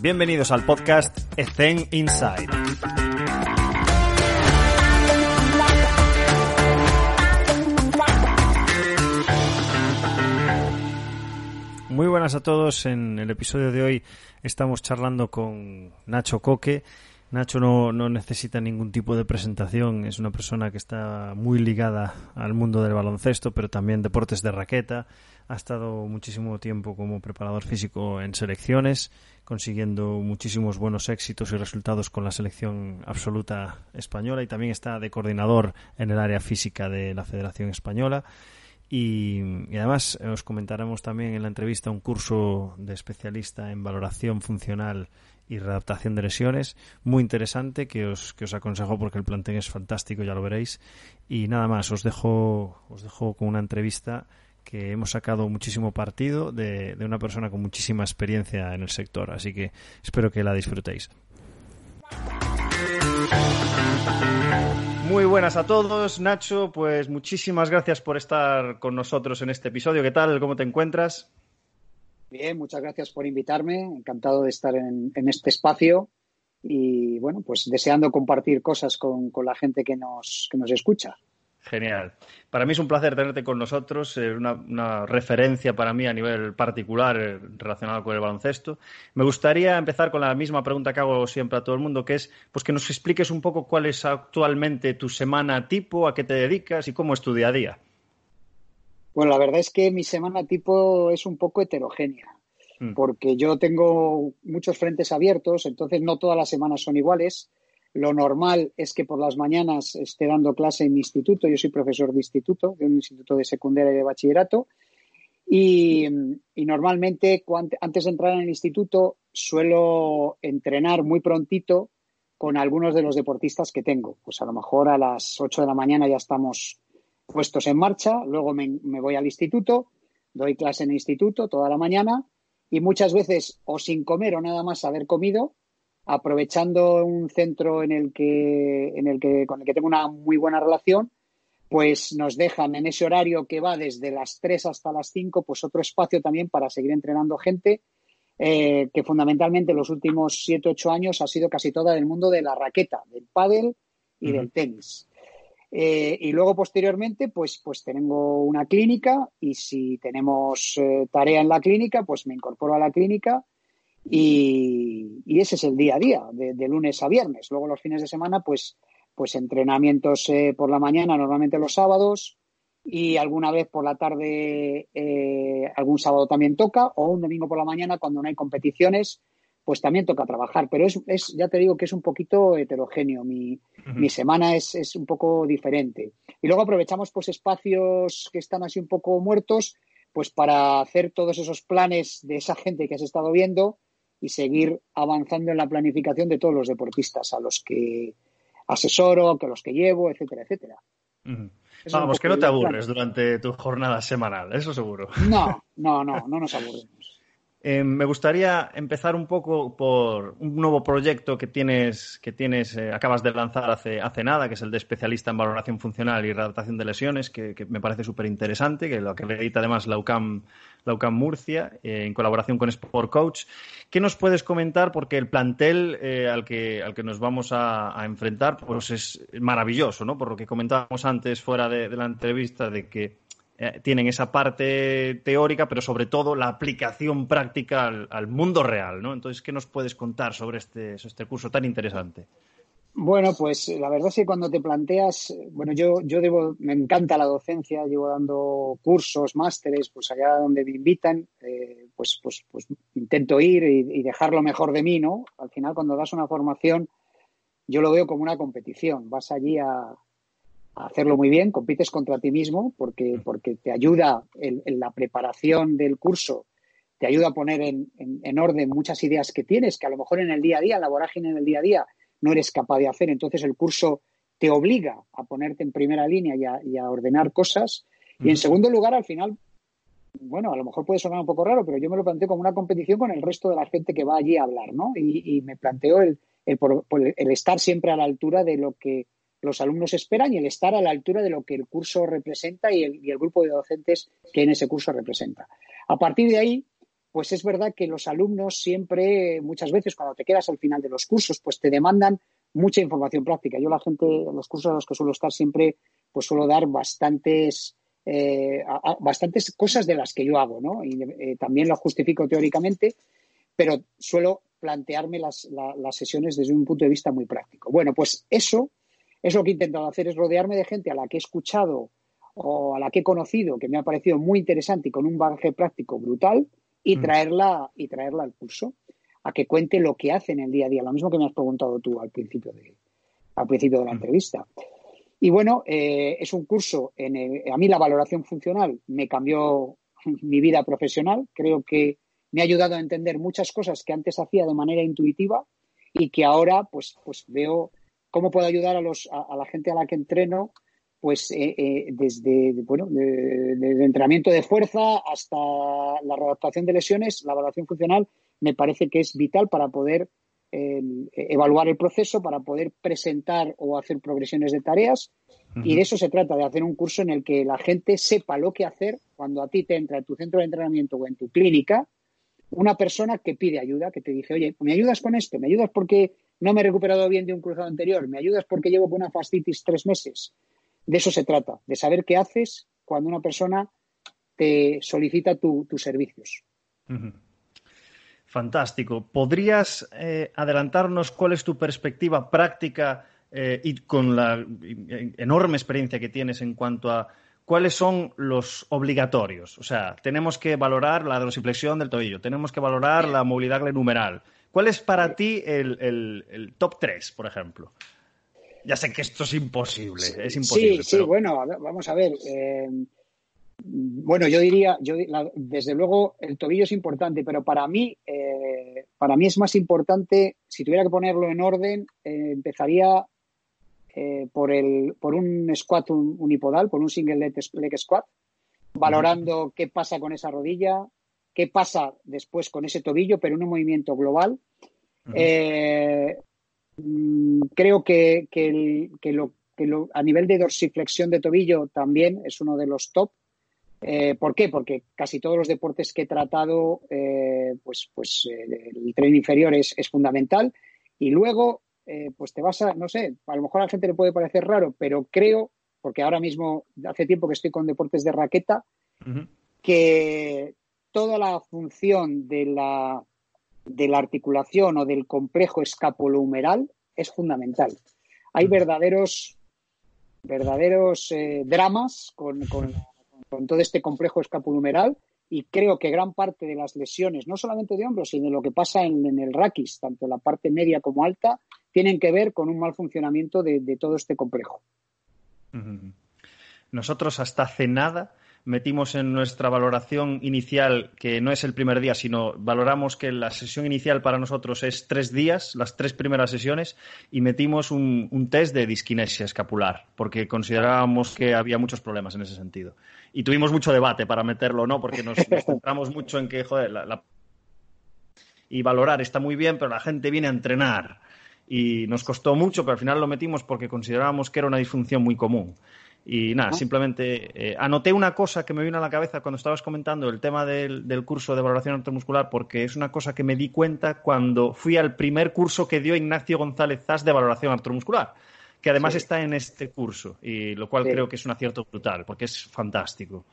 Bienvenidos al podcast Ethen Inside. Muy buenas a todos. En el episodio de hoy estamos charlando con Nacho Coque. Nacho no, no, necesita ningún tipo de presentación, es una persona que está muy ligada al mundo del baloncesto, pero también deportes de raqueta. Ha estado muchísimo tiempo como preparador físico en selecciones, consiguiendo muchísimos buenos éxitos y resultados con la selección absoluta española y también está de coordinador en el área física de la Federación Española. Y, además os comentaremos también en la entrevista un curso de especialista en valoración funcional y readaptación de lesiones, muy interesante que os, que os aconsejo porque el plantel es fantástico, ya lo veréis. Y nada más, os dejo, os dejo con una entrevista que hemos sacado muchísimo partido de, de una persona con muchísima experiencia en el sector, así que espero que la disfrutéis. Muy buenas a todos, Nacho. Pues muchísimas gracias por estar con nosotros en este episodio. ¿Qué tal? ¿Cómo te encuentras? Bien, muchas gracias por invitarme. Encantado de estar en, en este espacio y, bueno, pues deseando compartir cosas con, con la gente que nos, que nos escucha. Genial. Para mí es un placer tenerte con nosotros, eh, una, una, referencia para mí a nivel particular eh, relacionado con el baloncesto. Me gustaría empezar con la misma pregunta que hago siempre a todo el mundo, que es pues que nos expliques un poco cuál es actualmente tu semana tipo, a qué te dedicas y cómo es tu día a día. Bueno, la verdad es que mi semana tipo es un poco heterogénea, mm. porque yo tengo muchos frentes abiertos, entonces no todas las semanas son iguales. Lo normal es que por las mañanas esté dando clase en mi instituto. Yo soy profesor de instituto, de un instituto de secundaria y de bachillerato. Y, normalmente, antes de entrar en el instituto, suelo entrenar muy prontito con algunos de los deportistas que tengo. Pues a lo mejor a las 8 de la mañana ya estamos puestos en marcha, luego me, me, voy al instituto, doy clase en el instituto toda la mañana y muchas veces o sin comer o nada más haber comido, aprovechando un centro en el que, en el que, con el que tengo una muy buena relación, pues nos dejan en ese horario que va desde las 3 hasta las 5, pues otro espacio también para seguir entrenando gente, eh, que fundamentalmente los últimos 7, 8 años ha sido casi toda del mundo de la raqueta, del pádel y uh -huh. del tenis. Eh, y luego posteriormente, pues, pues tengo una clínica y si tenemos eh, tarea en la clínica, pues me incorporo a la clínica y, y ese es el día a día, de, de, lunes a viernes. Luego los fines de semana, pues, pues entrenamientos eh, por la mañana, normalmente los sábados y alguna vez por la tarde, eh, algún sábado también toca o un domingo por la mañana cuando no hay competiciones pues también toca trabajar. Pero es, es, ya te digo que es un poquito heterogéneo. Mi, uh -huh. mi semana es, es, un poco diferente. Y luego aprovechamos pues espacios que están así un poco muertos, pues para hacer todos esos planes de esa gente que has estado viendo y seguir avanzando en la planificación de todos los deportistas a los que asesoro, que los que llevo, etcétera, etcétera. Uh -huh. Vamos, que no te aburres durante tu jornada semanal, eso seguro. No, no, no, no nos aburrimos. Eh, me gustaría empezar un poco por un nuevo proyecto que tienes, que tienes eh, acabas de lanzar hace, hace nada, que es el de especialista en valoración funcional y readaptación de lesiones, que, que me parece súper interesante, que lo que edita además la UCAM, Murcia, eh, en colaboración con Sport Coach. ¿Qué nos puedes comentar? Porque el plantel al, que, al que nos vamos a, enfrentar pues es maravilloso, ¿no? Por lo que comentábamos antes fuera de la entrevista, de que eh, tienen esa parte teórica, pero sobre todo la aplicación práctica al, mundo real, ¿no? Entonces, ¿qué nos puedes contar sobre este, este curso tan interesante? Bueno, pues la verdad es que cuando te planteas, bueno, yo, yo debo, me encanta la docencia, llevo dando cursos, másteres, pues allá donde me invitan, eh, pues, pues, pues intento ir y dejar lo mejor de mí, ¿no? Al final, cuando das una formación, yo lo veo como una competición. Vas allí a, hacerlo muy bien, compites contra ti mismo porque, porque te ayuda en, en la preparación del curso, te ayuda a poner en, en, en, orden muchas ideas que tienes, que a lo mejor en el día a día, en la vorágine en el día a día, no eres capaz de hacer. Entonces el curso te obliga a ponerte en primera línea y a, y a ordenar cosas. Y en segundo lugar, al final, bueno, a lo mejor puede sonar un poco raro, pero yo me lo planteo como una competición con el resto de la gente que va allí a hablar, ¿no? Y, y me planteo el, el, el, estar siempre a la altura de lo que los alumnos esperan y el estar a la altura de lo que el curso representa y el, grupo de docentes que en ese curso representa. A partir de ahí, pues es verdad que los alumnos siempre, muchas veces, cuando te quedas al final de los cursos, pues te demandan mucha información práctica. Yo la gente, en los cursos en los que suelo estar siempre, pues suelo dar bastantes, eh, bastantes cosas de las que yo hago, ¿no? Y eh, también lo justifico teóricamente, pero suelo plantearme las, las sesiones desde un punto de vista muy práctico. Bueno, pues eso, eso lo que he intentado hacer es rodearme de gente a la que he escuchado o a la que he conocido, que me ha parecido muy interesante y con un bagaje práctico brutal, y mm. traerla, y traerla al curso, a que cuente lo que hace en el día a día, lo mismo que me has preguntado tú al principio de, al principio de la mm. entrevista. Y bueno, eh, es un curso, en a mí la valoración funcional me cambió mi vida profesional, creo que me ha ayudado a entender muchas cosas que antes hacía de manera intuitiva y que ahora pues, pues veo cómo puedo ayudar a, los, a la gente a la que entreno pues eh, eh, desde bueno de, entrenamiento de fuerza hasta la readaptación de lesiones, la evaluación funcional me parece que es vital para poder eh, evaluar el proceso, para poder presentar o hacer progresiones de tareas. Y de eso se trata, de hacer un curso en el que la gente sepa lo que hacer cuando a ti te entra en tu centro de entrenamiento o en tu clínica una persona que pide ayuda, que te dice, oye, ¿me ayudas con esto? ¿Me ayudas porque no me he recuperado bien de un cruzado anterior? ¿Me ayudas porque llevo con una fascitis tres meses? de eso se trata, de saber qué haces cuando una persona te solicita tus servicios. Fantástico. ¿Podrías eh, adelantarnos cuál es tu perspectiva práctica eh, y con la enorme experiencia que tienes en cuanto a cuáles son los obligatorios? O sea, tenemos que valorar la dorsiflexión del tobillo, tenemos que valorar la movilidad glenumeral. ¿Cuál es para ti el top 3, por ejemplo? Ya sé que esto es imposible, es imposible. Sí, sí, bueno, vamos a ver. Eh, bueno, yo diría, yo, desde luego el tobillo es importante, pero para mí, eh, para mí es más importante, si tuviera que ponerlo en orden, eh, empezaría por, el, por un squat unipodal, por un single leg, squat, valorando qué pasa con esa rodilla, qué pasa después con ese tobillo, pero en un movimiento global. Mm, creo que, lo, a nivel de dorsiflexión de tobillo también es uno de los top. Eh, ¿Por qué? Porque casi todos los deportes que he tratado, eh, pues, pues eh, el tren inferior es, fundamental. Y luego, pues te vas a, no sé, a lo mejor a la gente le puede parecer raro, pero creo, porque ahora mismo hace tiempo que estoy con deportes de raqueta, que toda la función de la de la articulación o del complejo escapulohumeral es fundamental. Hay verdaderos, verdaderos eh, dramas con, todo este complejo escapulohumeral y creo que gran parte de las lesiones, no solamente de hombros, sino de lo que pasa en, el raquis, tanto la parte media como alta, tienen que ver con un mal funcionamiento de, de todo este complejo. Nosotros hasta hace nada metimos en nuestra valoración inicial, que no es el primer día, sino valoramos que la sesión inicial para nosotros es tres días, las tres primeras sesiones, y metimos un, test de disquinesia escapular, porque considerábamos que había muchos problemas en ese sentido. Y tuvimos mucho debate para meterlo o no, porque nos, centramos mucho en que, joder, la... y valorar está muy bien, pero la gente viene a entrenar. Y nos costó mucho, pero al final lo metimos porque considerábamos que era una disfunción muy común. Y nada, simplemente eh, anoté una cosa que me vino a la cabeza cuando estabas comentando el tema del, curso de valoración artromuscular, porque es una cosa que me di cuenta cuando fui al primer curso que dio Ignacio González Zas de valoración artromuscular, que además está en este curso, y lo cual creo que es un acierto brutal, porque es fantástico.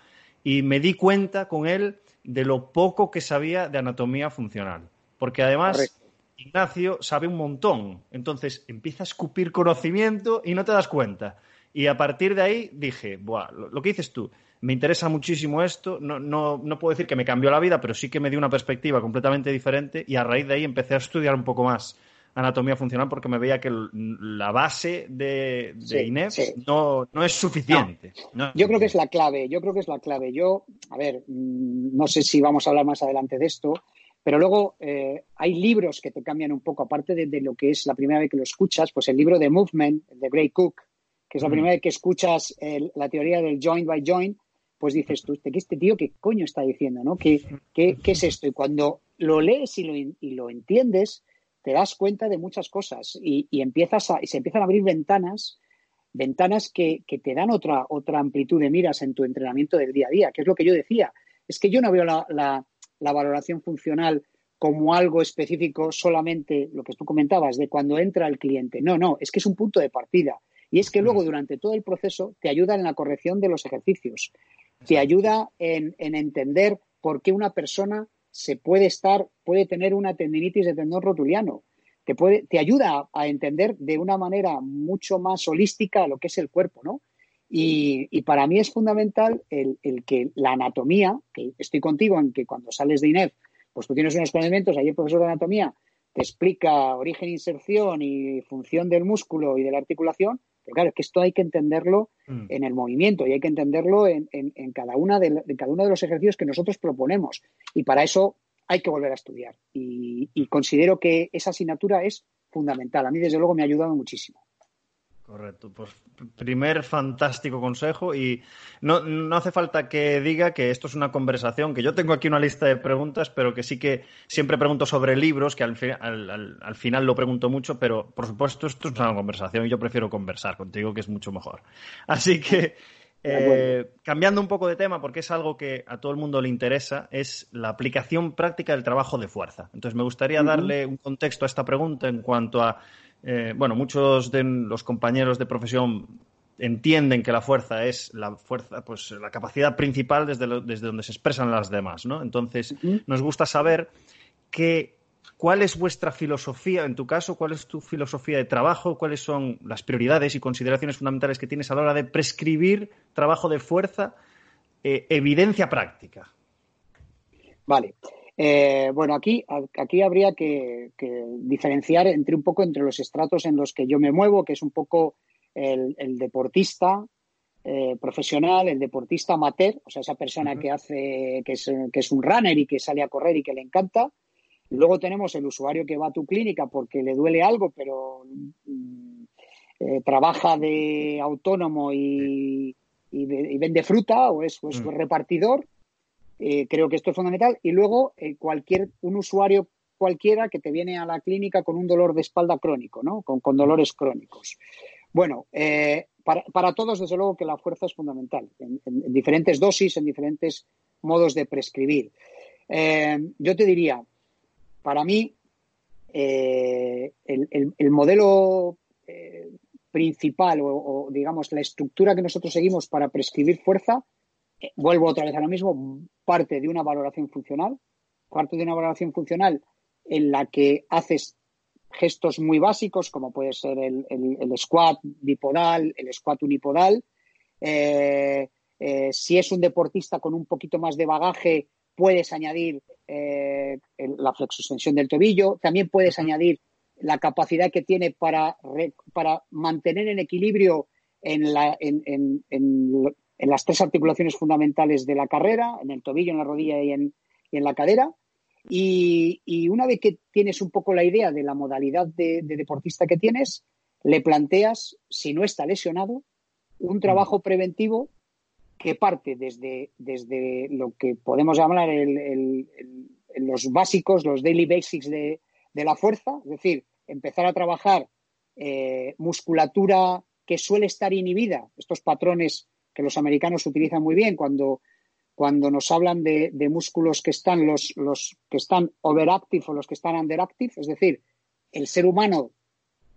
Y me di cuenta con él de lo poco que sabía de anatomía funcional, porque además... Ignacio sabe un montón, entonces empieza a escupir conocimiento y no te das cuenta. Y a partir de ahí dije, Buah, lo, que dices tú, me interesa muchísimo esto, no, no, no, puedo decir que me cambió la vida, pero sí que me dio una perspectiva completamente diferente y a raíz de ahí empecé a estudiar un poco más anatomía funcional porque me veía que la base de, de No, no, es suficiente. yo creo que es la clave, yo creo que es la clave. Yo, a ver, mm, no sé si vamos a hablar más adelante de esto, pero luego eh, hay libros que te cambian un poco, aparte de, de, lo que es la primera vez que lo escuchas, pues el libro de Movement, de Gray Cook, que es la mm. primera vez que escuchas la teoría del joint by joint, pues dices tú, este, este tío qué coño está diciendo? ¿no? ¿Qué, qué, es esto? Y cuando lo lees y lo, y lo, entiendes, te das cuenta de muchas cosas y, empiezas a, y se empiezan a abrir ventanas, ventanas que, te dan otra, otra amplitud de miras en tu entrenamiento del día a día, que es lo que yo decía. Es que yo no veo la, la valoración funcional como algo específico solamente lo que tú comentabas de cuando entra el cliente. No, no, es que es un punto de partida. Y es que luego durante todo el proceso te ayuda en la corrección de los ejercicios, te ayuda en, entender por qué una persona se puede estar, puede tener una tendinitis de tendón rotuliano. Te, puede, te ayuda a entender de una manera mucho más holística lo que es el cuerpo, ¿no? Y, para mí es fundamental el, que la anatomía, que estoy contigo en que cuando sales de INEF, pues tú tienes unos conocimientos, ahí el profesor de anatomía te explica origen, inserción y función del músculo y de la articulación, pero claro, es que esto hay que entenderlo mm. en el movimiento y hay que entenderlo en, cada, una de, cada uno de los ejercicios que nosotros proponemos. Y para eso hay que volver a estudiar. y considero que esa asignatura es fundamental. A mí, desde luego, me ha ayudado muchísimo. Correcto, pues primer fantástico consejo y no, no, hace falta que diga que esto es una conversación, que yo tengo aquí una lista de preguntas, pero que sí que siempre pregunto sobre libros, que al, al, final lo pregunto mucho, pero por supuesto esto es una conversación y yo prefiero conversar contigo, que es mucho mejor. Así que, eh, cambiando un poco de tema, porque es algo que a todo el mundo le interesa, es la aplicación práctica del trabajo de fuerza. Entonces me gustaría darle un contexto a esta pregunta en cuanto a eh, bueno, muchos de los compañeros de profesión entienden que la fuerza es la fuerza, pues la capacidad principal desde, desde donde se expresan las demás, ¿no? Entonces, nos gusta saber cuál es vuestra filosofía, en tu caso, cuál es tu filosofía de trabajo, cuáles son las prioridades y consideraciones fundamentales que tienes a la hora de prescribir trabajo de fuerza, eh, evidencia práctica. Vale. Eh, bueno, aquí, aquí habría que, diferenciar entre un poco entre los estratos en los que yo me muevo, que es un poco el, deportista eh, profesional, el deportista amateur, o sea, esa persona que hace, que es, que es un runner y que sale a correr y que le encanta. Luego tenemos el usuario que va a tu clínica porque le duele algo, pero mm, eh, trabaja de autónomo y, vende fruta o es, mm. repartidor. Eh, creo que esto es fundamental. Y luego, eh, cualquier, un usuario cualquiera que te viene a la clínica con un dolor de espalda crónico, ¿no? Con, dolores crónicos. Bueno, eh, para, todos, desde luego, que la fuerza es fundamental, en, diferentes dosis, en diferentes modos de prescribir. yo te diría, para mí, el, modelo principal o, digamos, la estructura que nosotros seguimos para prescribir fuerza eh, vuelvo otra vez a lo mismo, parte de una valoración funcional, parte de una valoración funcional en la que haces gestos muy básicos, como puede ser el, squat bipodal, el squat unipodal. Eh, eh, si es un deportista con un poquito más de bagaje, puedes añadir la flexoextensión del tobillo, también puedes añadir la capacidad que tiene para, para mantener en equilibrio en, la, en, en las tres articulaciones fundamentales de la carrera, en el tobillo, en la rodilla y en, la cadera. Y, una vez que tienes un poco la idea de la modalidad de, deportista que tienes, le planteas, si no está lesionado, un trabajo preventivo que parte desde, desde lo que podemos llamar los básicos, los daily basics de, la fuerza, es decir, empezar a trabajar eh, musculatura que suele estar inhibida, estos patrones que los americanos utilizan muy bien cuando, cuando nos hablan de, músculos que están los, los que están overactive o los que están underactive, es decir, el ser humano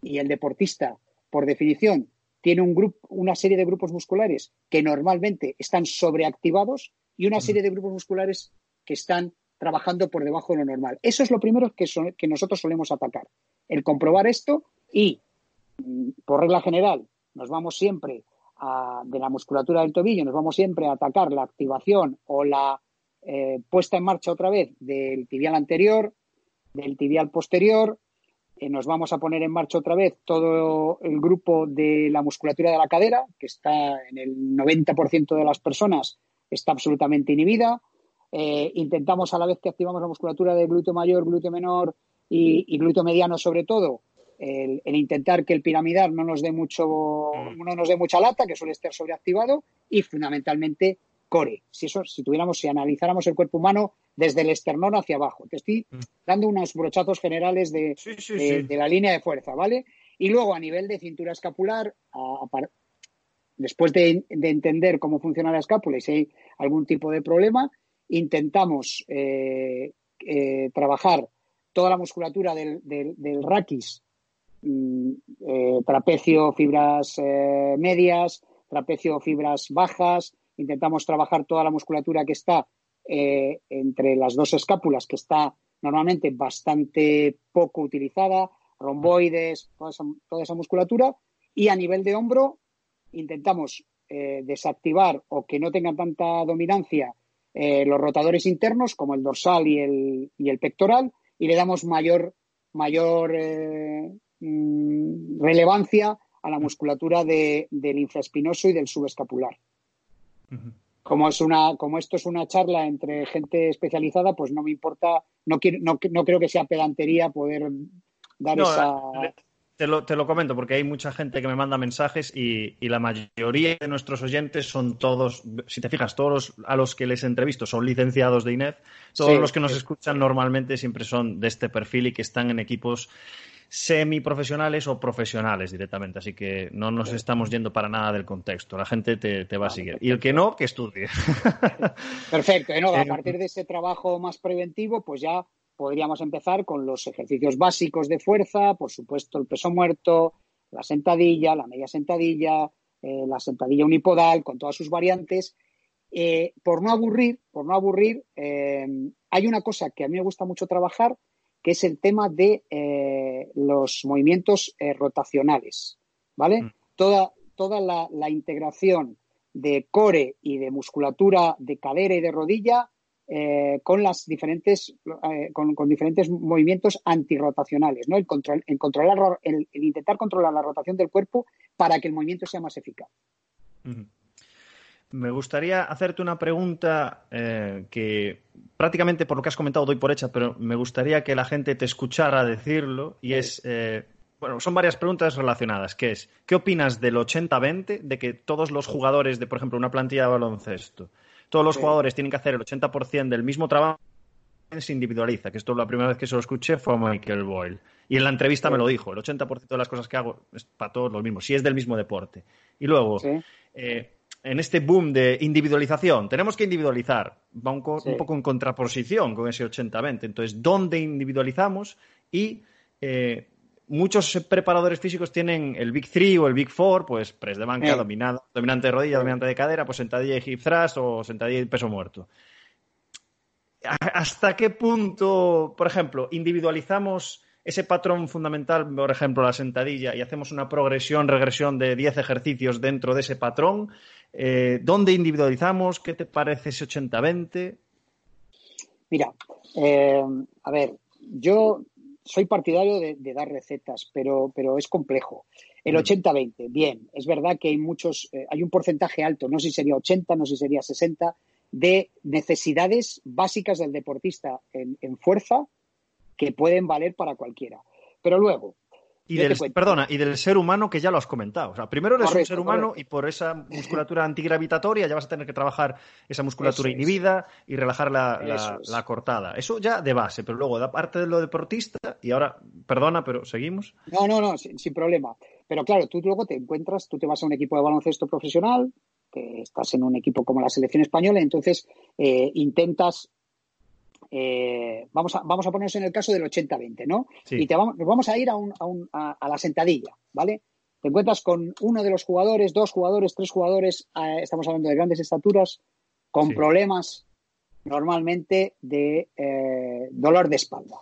y el deportista, por definición, tiene un grupo, una serie de grupos musculares que normalmente están sobreactivados y una serie de grupos musculares que están trabajando por debajo de lo normal. Eso es lo primero que, que nosotros solemos atacar. El comprobar esto y, mm, por regla general, nos vamos siempre de la musculatura del tobillo, nos vamos siempre a atacar la activación o la eh, puesta en marcha otra vez del tibial anterior, del tibial posterior, eh, nos vamos a poner en marcha otra vez todo el grupo de la musculatura de la cadera, que está en el 90% de las personas, está absolutamente inhibida. Eh, intentamos a la vez que activamos la musculatura del glúteo mayor, glúteo menor y, y glúteo mediano sobre todo, el, intentar que el piramidal no nos dé mucho, mm. no nos dé mucha lata, que suele estar sobreactivado, y fundamentalmente core. Si eso, si tuviéramos, si analizáramos el cuerpo humano desde el esternón hacia abajo. Te estoy mm. dando unos brochazos generales de, de, la línea de fuerza, ¿vale? Y luego a nivel de cintura escapular, después de, entender cómo funciona la escápula y si hay algún tipo de problema, intentamos trabajar toda la musculatura del, del, raquis, mm, trapecio, fibras medias, trapecio, fibras bajas, intentamos trabajar toda la musculatura que está entre las dos escápulas, que está normalmente bastante poco utilizada, romboides, toda esa, musculatura, y a nivel de hombro intentamos eh, desactivar o que no tengan tanta dominancia eh, los rotadores internos como el dorsal y el, y el pectoral y le damos mayor, mayor eh, mm, relevancia a la musculatura del infraespinoso y del subescapular. Como es una, como esto es una charla entre gente especializada, pues no me importa, no quiero, no, creo que sea pedantería poder dar esa. Te lo, te lo, comento porque hay mucha gente que me manda mensajes y, la mayoría de nuestros oyentes son todos, si te fijas, todos a los que les entrevisto son licenciados de INEF, todos los que nos escuchan normalmente siempre son de este perfil y que están en equipos semiprofesionales o profesionales directamente. Así que no nos estamos yendo para nada del contexto. La gente te, va a seguir. Y el que no, que estudie. Perfecto. a partir de ese trabajo más preventivo, pues ya podríamos empezar con los ejercicios básicos de fuerza, por supuesto el peso muerto, la sentadilla, la media sentadilla, eh, la sentadilla unipodal con todas sus variantes. Eh, por no aburrir, por no aburrir, eh, hay una cosa que a mí me gusta mucho trabajar, que es el tema de eh, los movimientos eh, rotacionales, ¿vale? Mm. Toda, toda la, integración de core y de musculatura de cadera y de rodilla eh, con las diferentes con, diferentes movimientos antirrotacionales, ¿no? El, control, controlar el, intentar controlar la rotación del cuerpo para que el movimiento sea más eficaz. Me gustaría hacerte una pregunta eh, que prácticamente por lo que has comentado doy por hecha, pero me gustaría que la gente te escuchara decirlo y es, eh, bueno, son varias preguntas relacionadas, que es, ¿qué opinas del 80-20 de que todos los jugadores de, por ejemplo, una plantilla de baloncesto, todos los jugadores tienen que hacer el 80% del mismo trabajo? se individualiza, que esto la primera vez que se lo escuché fue a Michael Boyle. Y en la entrevista me lo dijo, el 80% de las cosas que hago es para todos lo mismo, si es del mismo deporte. Y luego, eh, en este boom de individualización, tenemos que individualizar, va un, poco en contraposición con ese 80-20. Entonces, ¿dónde individualizamos? Y eh, muchos preparadores físicos tienen el Big Three o el Big Four, pues press de banca, dominante de rodilla, dominante de cadera, pues sentadilla y hip thrust o sentadilla y peso muerto. ¿Hasta qué punto, por ejemplo, individualizamos ese patrón fundamental, por ejemplo, la sentadilla, y hacemos una progresión, regresión de 10 ejercicios dentro de ese patrón? Eh, ¿Dónde individualizamos? ¿Qué te parece ese 80-20? Mira, eh, a ver, yo soy partidario de, dar recetas, pero, pero, es complejo. El 80-20, mm. bien, es verdad que hay muchos, eh, hay un porcentaje alto, no sé si sería 80, no sé si sería 60, de necesidades básicas del deportista en fuerza que pueden valer para cualquiera. Pero luego, y del, perdona, y del ser humano que ya lo has comentado. O sea, primero eres un ser humano y por esa musculatura antigravitatoria ya vas a tener que trabajar esa musculatura inhibida y relajar la, cortada. Eso ya de base, pero luego, aparte de lo deportista, y ahora, perdona, pero seguimos. No, no, no, sin, problema. Pero claro, tú luego te encuentras, tú te vas a un equipo de baloncesto profesional, que estás en un equipo como la selección española, entonces eh, intentas eh, vamos, a, vamos a ponernos en el caso del 80-20, ¿no? Y te vamos, vamos a ir a, un, a, a, la sentadilla, ¿vale? Te encuentras con uno de los jugadores, dos jugadores, tres jugadores, eh, estamos hablando de grandes estaturas, con problemas normalmente de eh, dolor de espalda.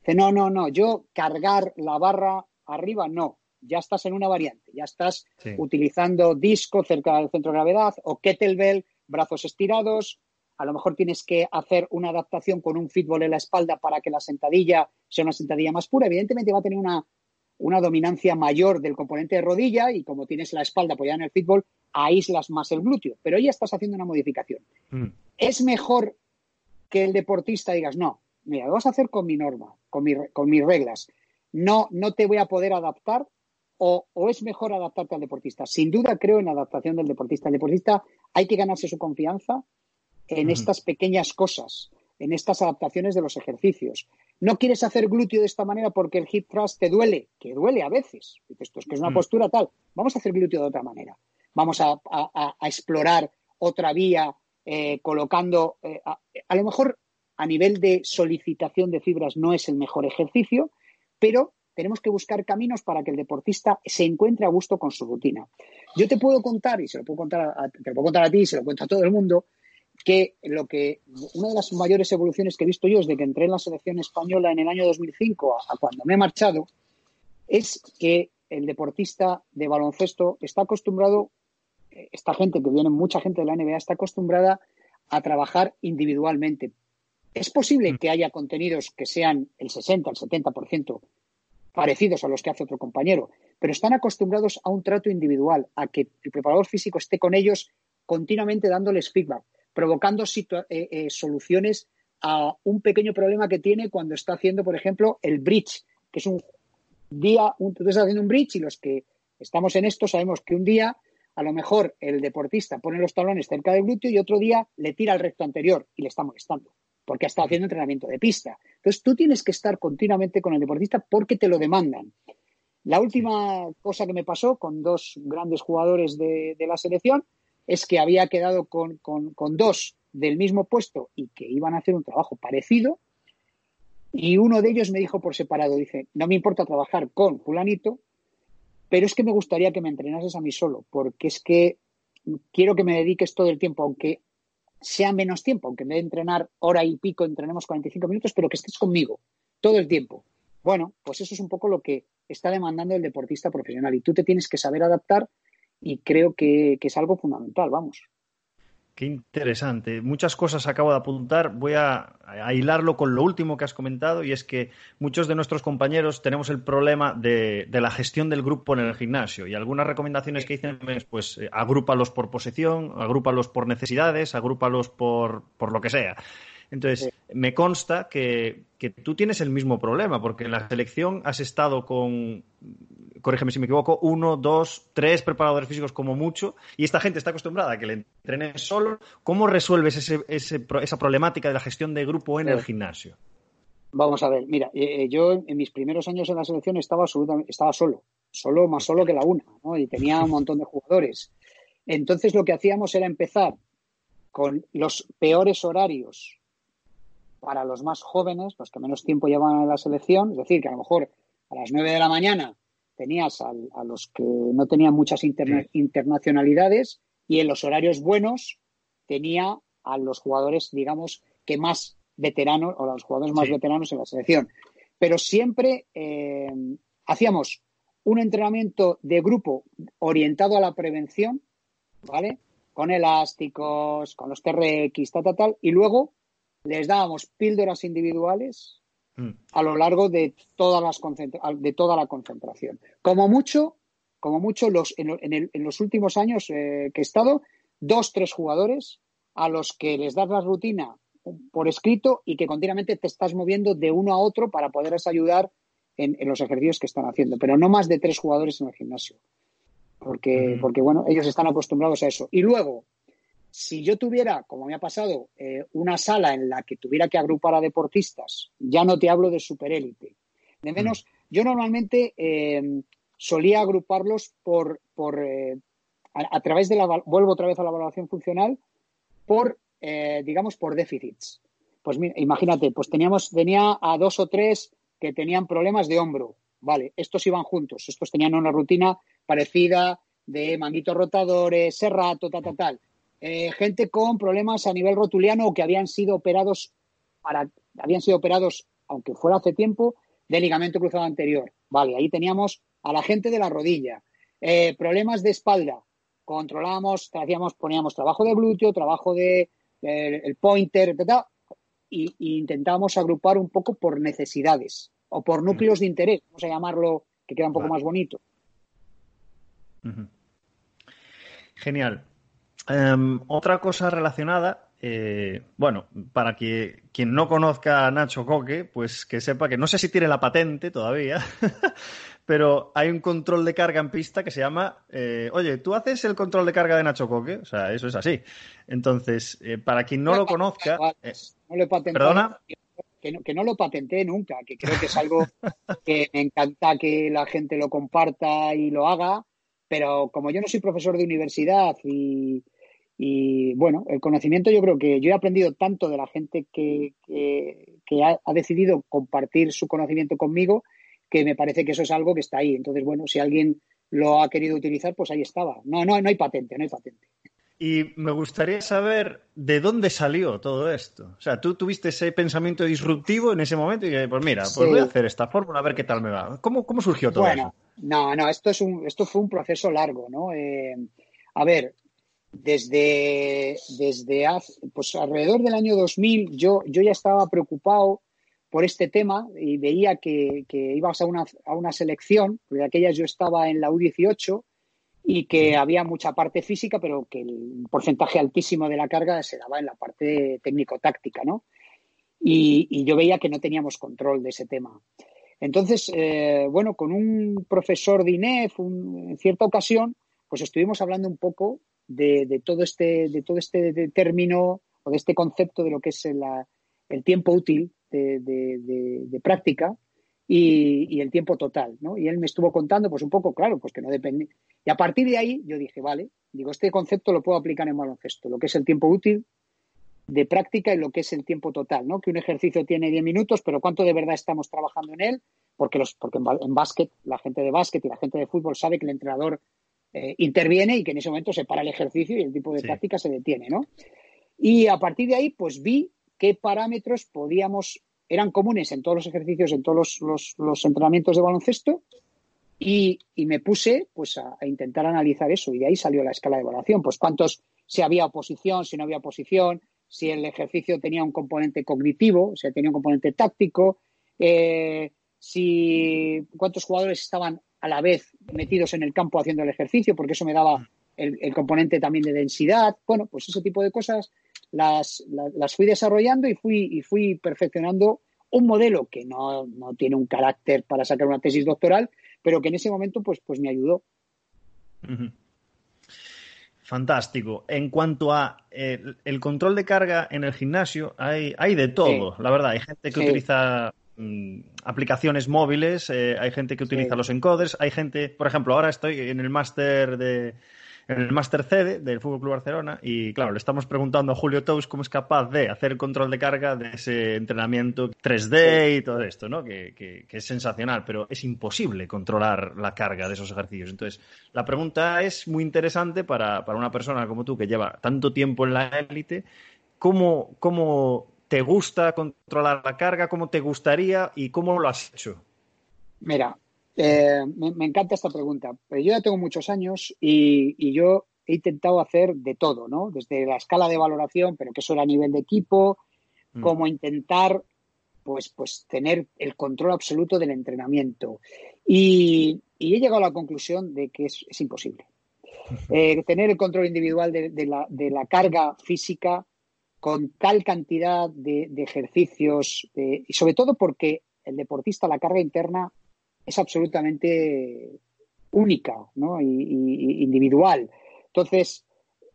Dice, no, no, no, yo cargar la barra arriba, no. Ya estás en una variante, ya estás utilizando disco cerca del centro de gravedad o kettlebell, brazos estirados, a lo mejor tienes que hacer una adaptación con un fútbol en la espalda para que la sentadilla sea una sentadilla más pura. Evidentemente va a tener una, dominancia mayor del componente de rodilla y como tienes la espalda apoyada en el fútbol, aíslas más el glúteo, pero ya estás haciendo una modificación. Mm. Es mejor que el deportista digas, no, mira, lo vas a hacer con mi norma, con, con mis reglas. No, no te voy a poder adaptar o, o, es mejor adaptarte al deportista. Sin duda creo en la adaptación del deportista. El deportista hay que ganarse su confianza, en estas pequeñas cosas, en estas adaptaciones de los ejercicios. No quieres hacer glúteo de esta manera porque el hip thrust te duele, que duele a veces. Esto es que es una postura tal. Vamos a hacer glúteo de otra manera. Vamos a, explorar otra vía eh, colocando, eh, a, lo mejor a nivel de solicitación de fibras no es el mejor ejercicio, pero tenemos que buscar caminos para que el deportista se encuentre a gusto con su rutina. Yo te puedo contar, y se lo puedo contar a, te lo puedo contar a ti, y se lo cuento a todo el mundo, que lo que una de las mayores evoluciones que he visto yo desde que entré en la selección española en el año 2005 a, cuando me he marchado es que el deportista de baloncesto está acostumbrado, esta gente que viene, mucha gente de la NBA está acostumbrada a trabajar individualmente. Es posible mm. que haya contenidos que sean el 60, el 70% parecidos a los que hace otro compañero, pero están acostumbrados a un trato individual, a que el preparador físico esté con ellos continuamente dándoles feedback provocando eh, eh, soluciones a un pequeño problema que tiene cuando está haciendo, por ejemplo, el bridge, que es un día, un, tú estás haciendo un bridge y los que estamos en esto sabemos que un día a lo mejor el deportista pone los talones cerca del glúteo y otro día le tira al recto anterior y le está molestando porque ha estado haciendo entrenamiento de pista. Entonces tú tienes que estar continuamente con el deportista porque te lo demandan. La última cosa que me pasó con dos grandes jugadores de la selección es que había quedado con, dos del mismo puesto y que iban a hacer un trabajo parecido. Y uno de ellos me dijo por separado, dice, no me importa trabajar con fulanito, pero es que me gustaría que me entrenases a mí solo, porque es que quiero que me dediques todo el tiempo, aunque sea menos tiempo, aunque me de entrenar hora y pico, entrenemos 45 minutos, pero que estés conmigo todo el tiempo. Bueno, pues eso es un poco lo que está demandando el deportista profesional y tú te tienes que saber adaptar y creo que, es algo fundamental, vamos. Qué interesante. Muchas cosas acabo de apuntar. Voy a, hilarlo con lo último que has comentado y es que muchos de nuestros compañeros tenemos el problema de, la gestión del grupo en el gimnasio y algunas recomendaciones que dicen es pues eh, agrúpalos por posesión, agrúpalos por necesidades, agrúpalos por, por lo que sea. Entonces, me consta que, que, tú tienes el mismo problema, porque en la selección has estado con corrígeme si me equivoco, uno, dos, tres preparadores físicos como mucho, y esta gente está acostumbrada a que le entrenen solo. ¿Cómo resuelves ese, esa problemática de la gestión de grupo en el gimnasio? Vamos a ver, mira, eh, eh, yo en mis primeros años en la selección estaba absolutamente, estaba solo, solo más solo que la una, ¿no? y tenía un montón de jugadores. Entonces lo que hacíamos era empezar con los peores horarios para los más jóvenes, los que menos tiempo llevan en la selección, es decir, que a lo mejor a las nueve de la mañana tenías a, los que no tenían muchas internacionalidades y en los horarios buenos tenía a los jugadores, digamos, que más veteranos o a los jugadores más veteranos en la selección. Pero siempre eh, hacíamos un entrenamiento de grupo orientado a la prevención, ¿vale? Con elásticos, con los TRX, tal, tal, tal, y luego les dábamos píldoras individuales Mm. a lo largo de, todas las de toda la concentración. Como mucho, como mucho los, en, los últimos años eh, que he estado, dos, tres jugadores a los que les das la rutina por escrito y que continuamente te estás moviendo de uno a otro para poderles ayudar en, los ejercicios que están haciendo, pero no más de tres jugadores en el gimnasio. Porque, mm. porque bueno, ellos están acostumbrados a eso. Y luego, si yo tuviera, como me ha pasado, eh, una sala en la que tuviera que agrupar a deportistas, ya no te hablo de superélite. De mm. menos, yo normalmente eh, solía agruparlos por, por eh, a, través de la, vuelvo otra vez a la evaluación funcional, por, digamos, por déficits. Pues imagínate, pues teníamos, tenía a dos o tres que tenían problemas de hombro. Vale, estos iban juntos, estos tenían una rutina parecida de manguitos rotadores, serrato, tal, tal, tal eh, gente con problemas a nivel rotuliano o que habían sido operados para, habían sido operados, aunque fuera hace tiempo, de ligamento cruzado anterior. Vale, ahí teníamos a la gente de la rodilla. Eh, problemas de espalda. Controlábamos, hacíamos, poníamos trabajo de glúteo, trabajo de el pointer, etc. Y, intentábamos agrupar un poco por necesidades o por núcleos de interés, vamos a llamarlo, que queda un poco más bonito. Genial. Em, otra cosa relacionada, eh, bueno, para que quien no conozca a Nacho Coque, pues que sepa que no sé si tiene la patente todavía, pero hay un control de carga en pista que se llama, eh, oye, ¿tú haces el control de carga de Nacho Coque? O sea, eso es así. Entonces, eh, para quien no lo conozca... no lo ¿Perdona? Que no, que no, lo patenté nunca, que creo que es algo que me encanta que la gente lo comparta y lo haga, pero como yo no soy profesor de universidad y, y bueno, el conocimiento yo creo que yo he aprendido tanto de la gente que, que, ha, decidido compartir su conocimiento conmigo que me parece que eso es algo que está ahí. Entonces, bueno, si alguien lo ha querido utilizar, pues ahí estaba. No, no, no hay patente, no hay patente. Y me gustaría saber de dónde salió todo esto. O sea, tú tuviste ese pensamiento disruptivo en ese momento y pues mira, pues voy a hacer esta fórmula a ver qué tal me va. ¿Cómo, cómo surgió todo bueno, No, no, esto, es un, esto fue un proceso largo, ¿no? Eh, a ver, desde, desde pues alrededor del año 2000 yo, yo ya estaba preocupado por este tema y veía que, que ibas a una, a una selección, porque aquellas yo estaba en la U18 y que había mucha parte física, pero que el porcentaje altísimo de la carga se daba en la parte técnico-táctica, ¿no? Y, yo veía que no teníamos control de ese tema. Entonces, eh, bueno, con un profesor de INEF, en cierta ocasión, pues estuvimos hablando un poco de, todo este, de todo este término o de este concepto de lo que es el tiempo útil de, práctica y, el tiempo total, ¿no? Y él me estuvo contando, pues un poco, claro, pues que no depende. Y a partir de ahí yo dije, vale, digo, este concepto lo puedo aplicar en baloncesto, lo que es el tiempo útil de práctica y lo que es el tiempo total, ¿no? Que un ejercicio tiene 10 minutos, pero ¿cuánto de verdad estamos trabajando en él? Porque, los, porque en, básquet, la gente de básquet y la gente de fútbol sabe que el entrenador eh, interviene y que en ese momento se para el ejercicio y el tipo de práctica se detiene, ¿no? Y a partir de ahí, pues vi qué parámetros podíamos, eran comunes en todos los ejercicios, en todos los, entrenamientos de baloncesto, y, me puse pues a, intentar analizar eso y de ahí salió la escala de evaluación, pues cuántos, si había oposición, si no había oposición, si el ejercicio tenía un componente cognitivo, si tenía un componente táctico, eh, si cuántos jugadores estaban a la vez metidos en el campo haciendo el ejercicio, porque eso me daba el, componente también de densidad. Bueno, pues ese tipo de cosas las, las, fui desarrollando y fui, y fui perfeccionando un modelo que no, tiene un carácter para sacar una tesis doctoral, pero que en ese momento pues, pues me ayudó. Fantástico. En cuanto a eh, el, control de carga en el gimnasio, hay, hay de todo, la verdad. Hay gente que utiliza Mm, aplicaciones móviles, eh, hay gente que utiliza los encoders, hay gente, por ejemplo, ahora estoy en el máster de en el máster CD del Fútbol Club Barcelona y claro, le estamos preguntando a Julio Tous cómo es capaz de hacer el control de carga de ese entrenamiento 3D y todo esto, ¿no? Que, que, es sensacional, pero es imposible controlar la carga de esos ejercicios. Entonces, la pregunta es muy interesante para, para una persona como tú que lleva tanto tiempo en la élite, ¿cómo, cómo ¿Te gusta controlar la carga? ¿Cómo te gustaría y cómo lo has hecho? Mira, eh, me, encanta esta pregunta. Pero yo ya tengo muchos años y, yo he intentado hacer de todo, ¿no? Desde la escala de valoración, pero que eso era a nivel de equipo, mm. como intentar, pues, pues, tener el control absoluto del entrenamiento. Y, he llegado a la conclusión de que es, imposible. Eh, tener el control individual de, la, de la carga física con tal cantidad de, ejercicios, y sobre todo porque el deportista, la carga interna es absolutamente única ¿no? y, individual. Entonces,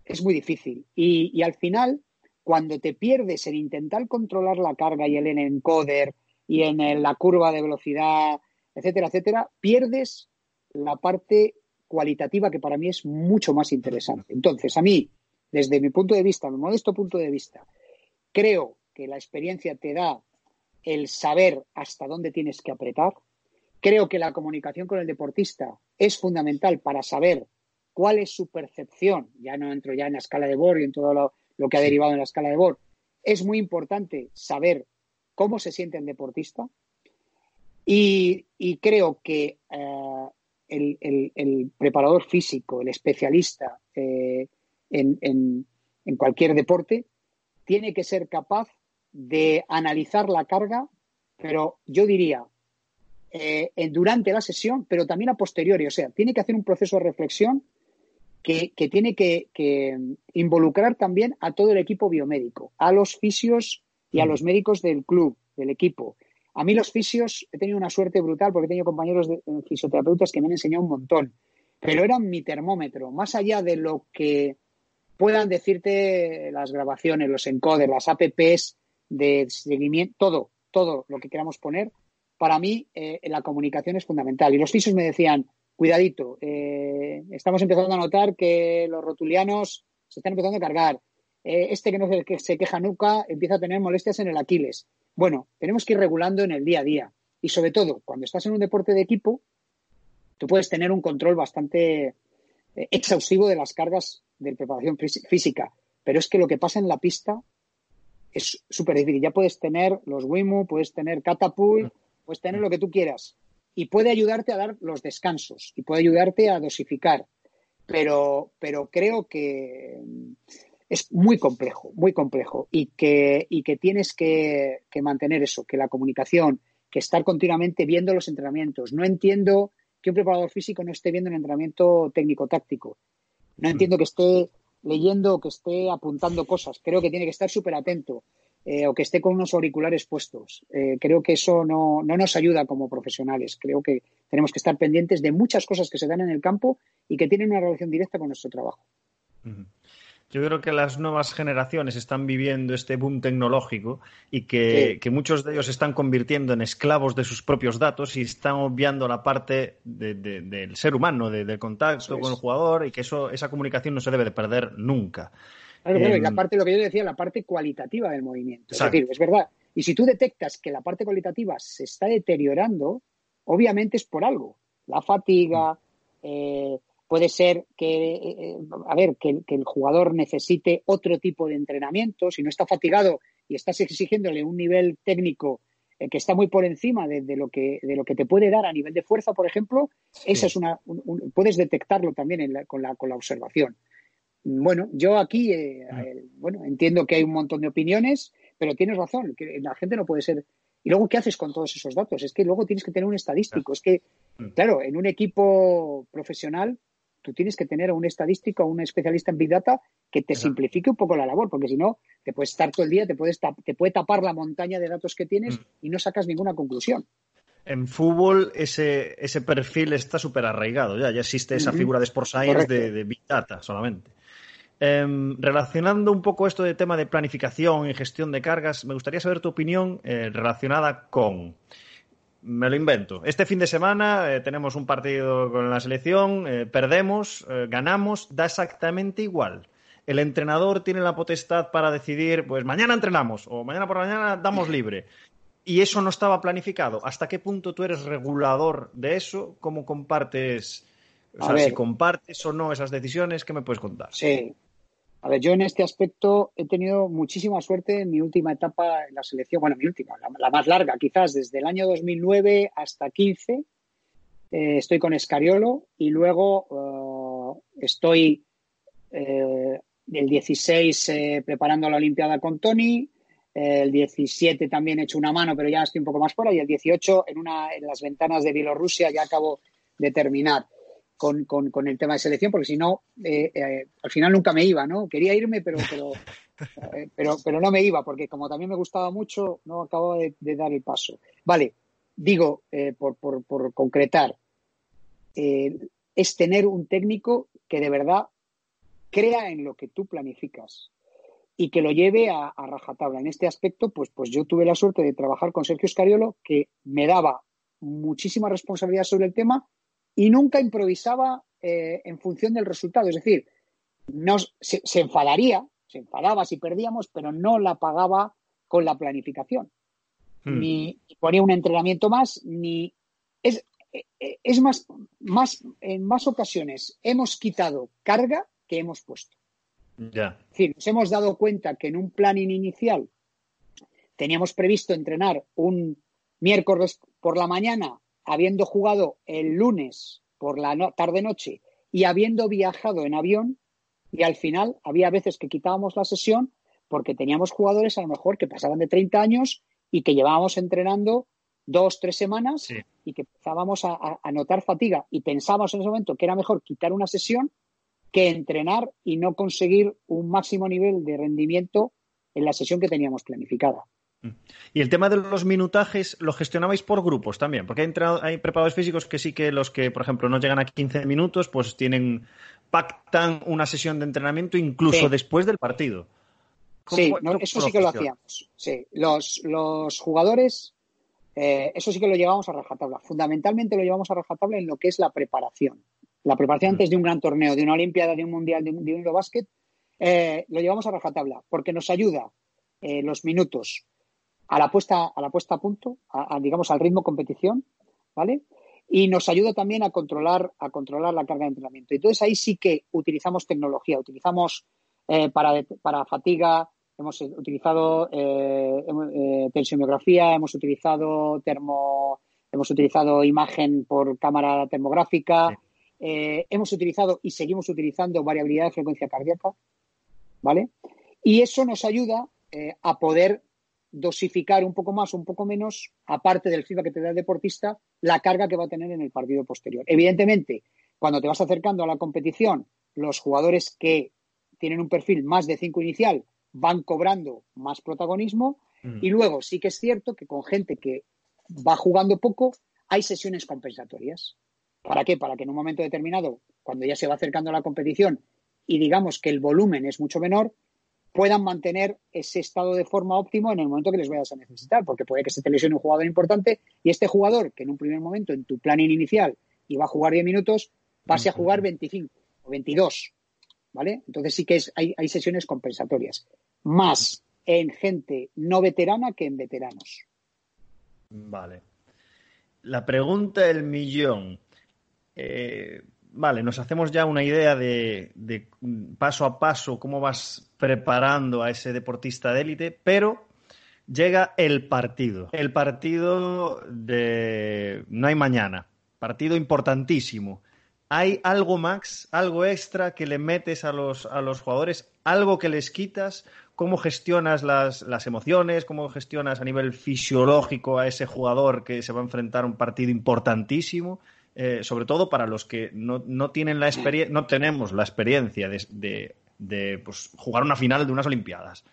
es muy difícil. Y, al final, cuando te pierdes en intentar controlar la carga y el encoder y en la curva de velocidad, etcétera, etcétera, pierdes la parte cualitativa que para mí es mucho más interesante. Entonces, a mí, desde mi punto de vista, mi modesto punto de vista, creo que la experiencia te da el saber hasta dónde tienes que apretar. Creo que la comunicación con el deportista es fundamental para saber cuál es su percepción. Ya no entro ya en la escala de Bohr y en todo lo, que ha derivado en la escala de Bohr. Es muy importante saber cómo se siente el deportista y, creo que eh, el, preparador físico, el especialista, eh, en, cualquier deporte, tiene que ser capaz de analizar la carga, pero yo diría eh, durante la sesión, pero también a posteriori. O sea, tiene que hacer un proceso de reflexión que, tiene que, involucrar también a todo el equipo biomédico, a los fisios y a los médicos del club, del equipo. A mí los fisios he tenido una suerte brutal porque he tenido compañeros de, eh, fisioterapeutas que me han enseñado un montón, pero eran mi termómetro, más allá de lo que puedan decirte las grabaciones, los encoders, las apps de seguimiento, todo, todo lo que queramos poner. Para mí, eh, la comunicación es fundamental. Y los fisios me decían, cuidadito, eh, estamos empezando a notar que los rotulianos se están empezando a cargar. Eh, este que no se, que se queja nunca empieza a tener molestias en el Aquiles. Bueno, tenemos que ir regulando en el día a día. Y sobre todo, cuando estás en un deporte de equipo, tú puedes tener un control bastante exhaustivo de las cargas de preparación física. Pero es que lo que pasa en la pista es súper difícil. Ya puedes tener los Wimu, puedes tener Catapult, puedes tener lo que tú quieras. Y puede ayudarte a dar los descansos y puede ayudarte a dosificar. Pero, pero creo que es muy complejo, muy complejo. Y que, y que tienes que, que mantener eso, que la comunicación, que estar continuamente viendo los entrenamientos. No entiendo que un preparador físico no esté viendo un entrenamiento técnico-táctico. No entiendo que esté leyendo o que esté apuntando cosas. Creo que tiene que estar súper atento eh, o que esté con unos auriculares puestos. Eh, creo que eso no, no, nos ayuda como profesionales. Creo que tenemos que estar pendientes de muchas cosas que se dan en el campo y que tienen una relación directa con nuestro trabajo. Yo creo que las nuevas generaciones están viviendo este boom tecnológico y que, muchos de ellos se están convirtiendo en esclavos de sus propios datos y están obviando la parte del ser humano, del contacto con el jugador y que eso, esa comunicación no se debe de perder nunca. Claro, y la em, parte, lo que yo decía, la parte cualitativa del movimiento. Es decir, es verdad. Y si tú detectas que la parte cualitativa se está deteriorando, obviamente es por algo. La fatiga, mm. eh, Puede ser que, eh, eh, a ver, que, el jugador necesite otro tipo de entrenamiento. Si no está fatigado y estás exigiéndole un nivel técnico eh, que está muy por encima de, lo que, de lo que te puede dar a nivel de fuerza, por ejemplo, esa es una, puedes detectarlo también con, la, con la observación. Bueno, yo aquí, mm. bueno, entiendo que hay un montón de opiniones, pero tienes razón, que la gente no puede ser. Y luego, ¿qué haces con todos esos datos? Es que luego tienes que tener un estadístico. Es que, mm. claro, en un equipo profesional tú tienes que tener a un estadístico, a un especialista en Big Data que te simplifique un poco la labor, porque si no, te puedes estar todo el día, te, puedes te puede tapar la montaña de datos que tienes mm. y no sacas ninguna conclusión. En fútbol ese, ese perfil está súper arraigado, ya, ya existe esa figura de Sport Science de, Big Data solamente. Em, relacionando un poco esto de tema de planificación y gestión de cargas, me gustaría saber tu opinión eh, relacionada con me lo invento. Este fin de semana eh, tenemos un partido con la selección, eh, perdemos, eh, ganamos, da exactamente igual. El entrenador tiene la potestad para decidir, pues mañana entrenamos o mañana por la mañana damos libre. Y eso no estaba planificado. ¿Hasta qué punto tú eres regulador de eso? ¿Cómo compartes? O sea, si compartes o no esas decisiones, ¿qué me puedes contar? Sí, a ver, yo en este aspecto he tenido muchísima suerte en mi última etapa en la selección, bueno, mi última, la, más larga quizás, desde el año 2009 hasta 15. Eh, estoy con Escariolo y luego eh, estoy eh, el 16 preparando la Olimpiada con Tony, el 17 también he hecho una mano, pero ya estoy un poco más fuera, y el 18 en, una, en las ventanas de Bielorrusia ya acabo de terminar con, con, con, el tema de selección, porque si no, eh, eh, al final nunca me iba, ¿no? Quería irme, pero, pero, eh, pero, pero no me iba, porque como también me gustaba mucho, no acababa de, dar el paso. Vale, digo, por, por, por, concretar, es tener un técnico que de verdad crea en lo que tú planificas y que lo lleve a, a, rajatabla. En este aspecto, pues, pues yo tuve la suerte de trabajar con Sergio Scariolo, que me daba muchísima responsabilidad sobre el tema y nunca improvisaba eh, en función del resultado. Es decir, no, se, enfadaría, se enfadaba si perdíamos, pero no la pagaba con la planificación. Hmm. Ni ponía un entrenamiento más, ni. Es, es más, más, en más ocasiones hemos quitado carga que hemos puesto. Ya. Es decir, nos hemos dado cuenta que en un planning inicial teníamos previsto entrenar un miércoles por la mañana habiendo jugado el lunes por la tarde-noche y habiendo viajado en avión, y al final había veces que quitábamos la sesión porque teníamos jugadores a lo mejor que pasaban de 30 años y que llevábamos entrenando dos, tres semanas y que empezábamos a, a, notar fatiga y pensábamos en ese momento que era mejor quitar una sesión que entrenar y no conseguir un máximo nivel de rendimiento en la sesión que teníamos planificada. Y el tema de los minutajes lo gestionabais por grupos también, porque hay, hay, preparadores físicos que sí que los que, por ejemplo, no llegan a 15 minutos, pues tienen pactan una sesión de entrenamiento incluso después del partido. Sí, eso sí que lo hacíamos. Sí, los, los jugadores, eh, eso sí que lo llevamos a rajatabla. Fundamentalmente lo llevamos a rajatabla en lo que es la preparación. La preparación mm. antes de un gran torneo, de una Olimpiada, de un Mundial, de un, de Eurobásquet, eh, lo llevamos a rajatabla porque nos ayuda eh, los minutos a la puesta a la puesta a punto, digamos al ritmo competición, ¿vale? Y nos ayuda también a controlar a controlar la carga de entrenamiento. Entonces ahí sí que utilizamos tecnología, utilizamos eh, para, para fatiga, hemos utilizado tensiomografía, hemos utilizado termo, hemos utilizado imagen por cámara termográfica, hemos utilizado y seguimos utilizando variabilidad de frecuencia cardíaca, ¿vale? Y eso nos ayuda eh, a poder dosificar un poco más o un poco menos, aparte del feedback que te da el deportista, la carga que va a tener en el partido posterior. Evidentemente, cuando te vas acercando a la competición, los jugadores que tienen un perfil más de 5 inicial van cobrando más protagonismo mm. y luego sí que es cierto que con gente que va jugando poco hay sesiones compensatorias. ¿Para qué? Para que en un momento determinado, cuando ya se va acercando a la competición y digamos que el volumen es mucho menor, puedan mantener ese estado de forma óptimo en el momento que les vayas a necesitar, porque puede que se te lesione un jugador importante y este jugador, que en un primer momento en tu planning inicial iba a jugar 10 minutos, pase a jugar 25 o 22, ¿vale? Entonces sí que es, hay, hay sesiones compensatorias, más en gente no veterana que en veteranos. Vale. La pregunta del millón. Eh, vale, nos hacemos ya una idea de, paso a paso cómo vas preparando a ese deportista de élite, pero llega el partido. El partido de no hay mañana. Partido importantísimo. ¿Hay algo, Max, algo extra que le metes a los, a los jugadores? ¿Algo que les quitas? ¿Cómo gestionas las, las, emociones? ¿Cómo gestionas a nivel fisiológico a ese jugador que se va a enfrentar a un partido importantísimo? Eh, sobre todo para los que no, no tienen la experiencia, no tenemos la experiencia de, de, pues, jugar una final de unas Olimpiadas.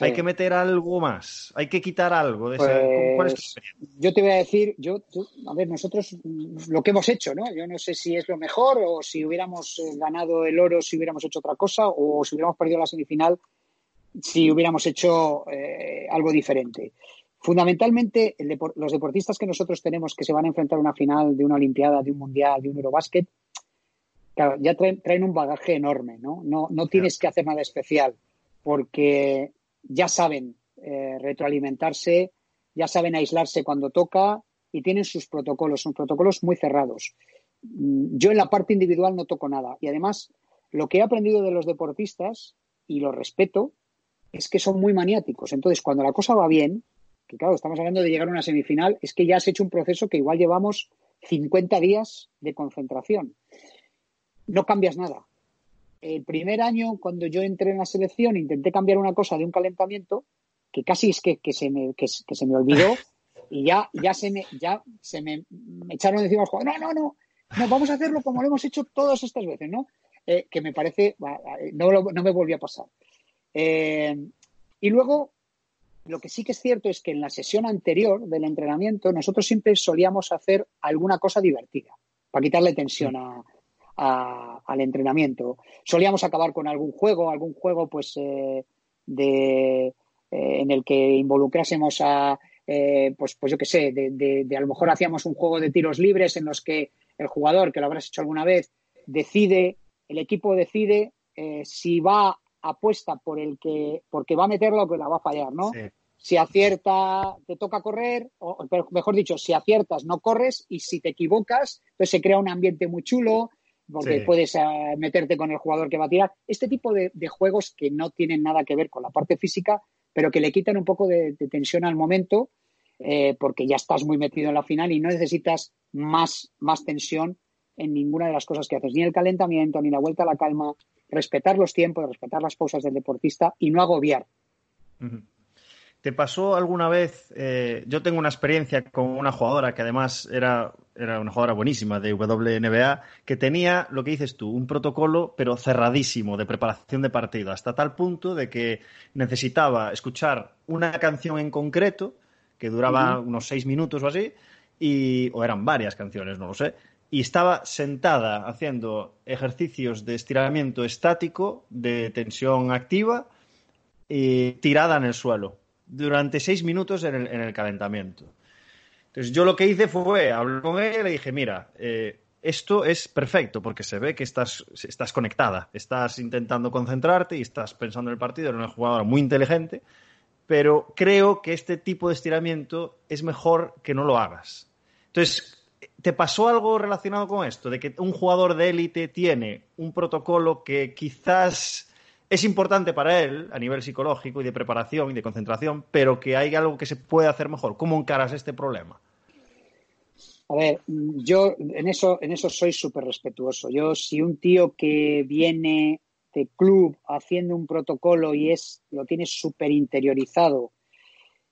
Hay que meter algo más, hay que quitar algo de ¿Cuál es tu pues, Yo te voy a decir, yo, a ver, nosotros lo que hemos hecho, ¿no? Yo no sé si es lo mejor o si hubiéramos eh, ganado el oro si hubiéramos hecho otra cosa o si hubiéramos perdido la semifinal si hubiéramos hecho eh, algo diferente. Fundamentalmente, los deportistas que nosotros tenemos que se van a enfrentar a una final de una Olimpiada, de un Mundial, de un Eurobásquet, claro, ya traen, un bagaje enorme, ¿no? No, no tienes que hacer nada especial porque ya saben eh, retroalimentarse, ya saben aislarse cuando toca y tienen sus protocolos, son protocolos muy cerrados. Mm, yo en la parte individual no toco nada y además lo que he aprendido de los deportistas, y lo respeto, es que son muy maniáticos. Entonces, cuando la cosa va bien, que claro, estamos hablando de llegar a una semifinal, es que ya has hecho un proceso que igual llevamos 50 días de concentración. No cambias nada. El primer año, cuando yo entré en la selección, intenté cambiar una cosa de un calentamiento que casi es que, se, me, que, se me olvidó y ya, ya, se, me, ya se me, echaron encima los jugadores. No, no, no, no, vamos a hacerlo como lo hemos hecho todas estas veces, ¿no? Eh, que me parece, no, no me volvió a pasar. Eh, y luego lo que sí que es cierto es que en la sesión anterior del entrenamiento nosotros siempre solíamos hacer alguna cosa divertida para quitarle tensión al entrenamiento. Solíamos acabar con algún juego, algún juego pues eh, de, eh, en el que involucrásemos a, eh, pues, pues yo qué sé, de, a lo mejor hacíamos un juego de tiros libres en los que el jugador, que lo habrás hecho alguna vez, decide, el equipo decide si va apuesta por el que, porque va a meterlo o que la va a fallar, ¿no? Si acierta, te toca correr, o mejor dicho, si aciertas, no corres, y si te equivocas, entonces se crea un ambiente muy chulo, porque puedes eh, meterte con el jugador que va a tirar. Este tipo de, juegos que no tienen nada que ver con la parte física, pero que le quitan un poco de, tensión al momento, eh, porque ya estás muy metido en la final y no necesitas más, más tensión en ninguna de las cosas que haces, ni el calentamiento, ni la vuelta a la calma, respetar los tiempos, respetar las pausas del deportista y no agobiar. ¿Te pasó alguna vez? Eh, yo tengo una experiencia con una jugadora que además era, era una jugadora buenísima de WNBA, que tenía lo que dices tú, un protocolo, pero cerradísimo de preparación de partido, hasta tal punto de que necesitaba escuchar una canción en concreto, que duraba unos seis minutos o así, y, o eran varias canciones, no lo sé, y estaba sentada haciendo ejercicios de estiramiento estático, de tensión activa, tirada en el suelo, durante seis minutos en el, calentamiento. Entonces yo lo que hice fue, hablé con ella y le dije, mira, eh, esto es perfecto porque se ve que estás, estás conectada, estás intentando concentrarte y estás pensando en el partido, eres una jugadora muy inteligente, pero creo que este tipo de estiramiento es mejor que no lo hagas. Entonces, ¿te pasó algo relacionado con esto? De que un jugador de élite tiene un protocolo que quizás es importante para él a nivel psicológico y de preparación y de concentración, pero que hay algo que se puede hacer mejor. ¿Cómo encaras este problema? A ver, yo en eso, en eso soy súper respetuoso. Yo, si un tío que viene de club haciendo un protocolo y es, lo tiene súper interiorizado,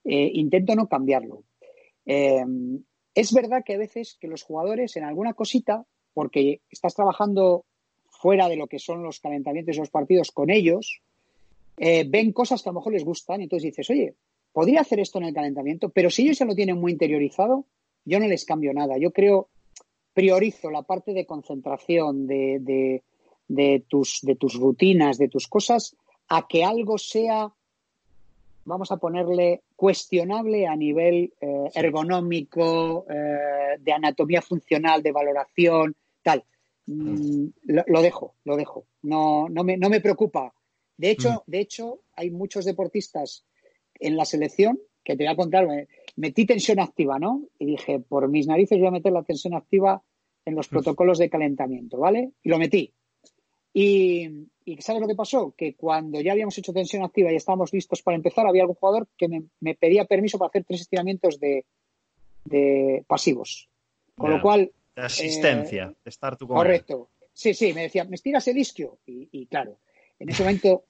eh, intento no cambiarlo. Eh, es verdad que a veces que los jugadores en alguna cosita, porque estás trabajando fuera de lo que son los calentamientos y los partidos con ellos, eh, ven cosas que a lo mejor les gustan y entonces dices, oye, podría hacer esto en el calentamiento, pero si ellos ya lo tienen muy interiorizado, yo no les cambio nada. Yo creo, priorizo la parte de concentración de, tus, de tus rutinas, de tus cosas, a que algo sea, vamos a ponerle, cuestionable a nivel eh, ergonómico, eh, de anatomía funcional, de valoración, tal. Mm, lo, dejo, lo dejo. No, no, me, no me preocupa. De hecho, mm. de hecho, hay muchos deportistas en la selección que te voy a contar, metí tensión activa, ¿no? Y dije, por mis narices voy a meter la tensión activa en los protocolos de calentamiento, ¿vale? Y lo metí. Y, ¿sabes lo que pasó? Que cuando ya habíamos hecho tensión activa y estábamos listos para empezar, había algún jugador que me, pedía permiso para hacer tres estiramientos de, pasivos. Con lo cual... De asistencia, de estar tú con Correcto. Sí, sí, me decía, ¿me estiras el isquio? y claro, en ese momento,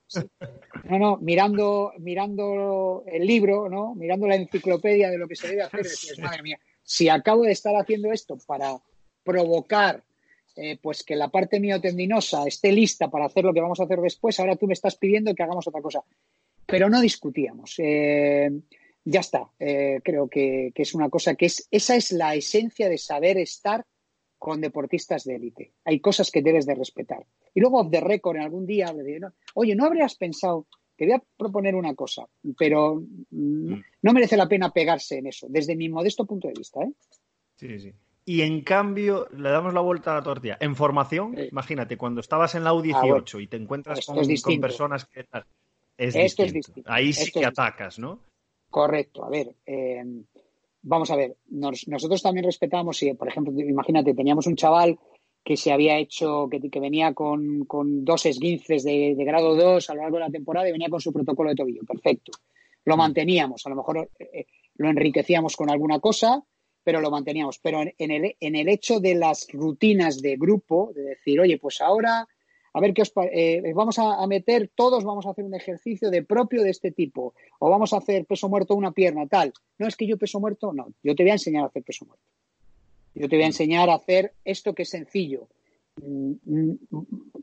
no, no, mirando, mirando el libro, ¿no? Mirando la enciclopedia de lo que se debe hacer, decías, madre mía, si acabo de estar haciendo esto para provocar eh, pues que la parte miotendinosa esté lista para hacer lo que vamos a hacer después, ahora tú me estás pidiendo que hagamos otra cosa. Pero no discutíamos. Eh, ya está. Eh, creo que, que, es una cosa que es, esa es la esencia de saber estar con deportistas de élite. Hay cosas que debes de respetar. Y luego, off the record, en algún día, oye, ¿no habrías pensado? Te voy a proponer una cosa, pero mm. no merece la pena pegarse en eso, desde mi modesto punto de vista. ¿eh? Sí, sí. Y en cambio, le damos la vuelta a la tortilla. En formación, imagínate, cuando estabas en la U18 ah, y te encuentras con, personas que... Es Esto distinto. es distinto. Ahí sí que atacas, ¿no? Correcto. A ver, eh, vamos a ver, nosotros también respetamos, si, por ejemplo, imagínate, teníamos un chaval que se había hecho, que, venía con, dos esguinces de, grado 2 a lo largo de la temporada y venía con su protocolo de tobillo. Perfecto. Lo mm. manteníamos, a lo mejor eh, eh, lo enriquecíamos con alguna cosa, pero lo manteníamos. Pero en, el, en el hecho de las rutinas de grupo, de decir, oye, pues ahora a ver qué os eh, vamos a, meter todos vamos a hacer un ejercicio de propio de este tipo o vamos a hacer peso muerto una pierna tal no es que yo peso muerto no yo te voy a enseñar a hacer peso muerto. Yo te voy a enseñar a hacer esto que es sencillo. Mm, mm,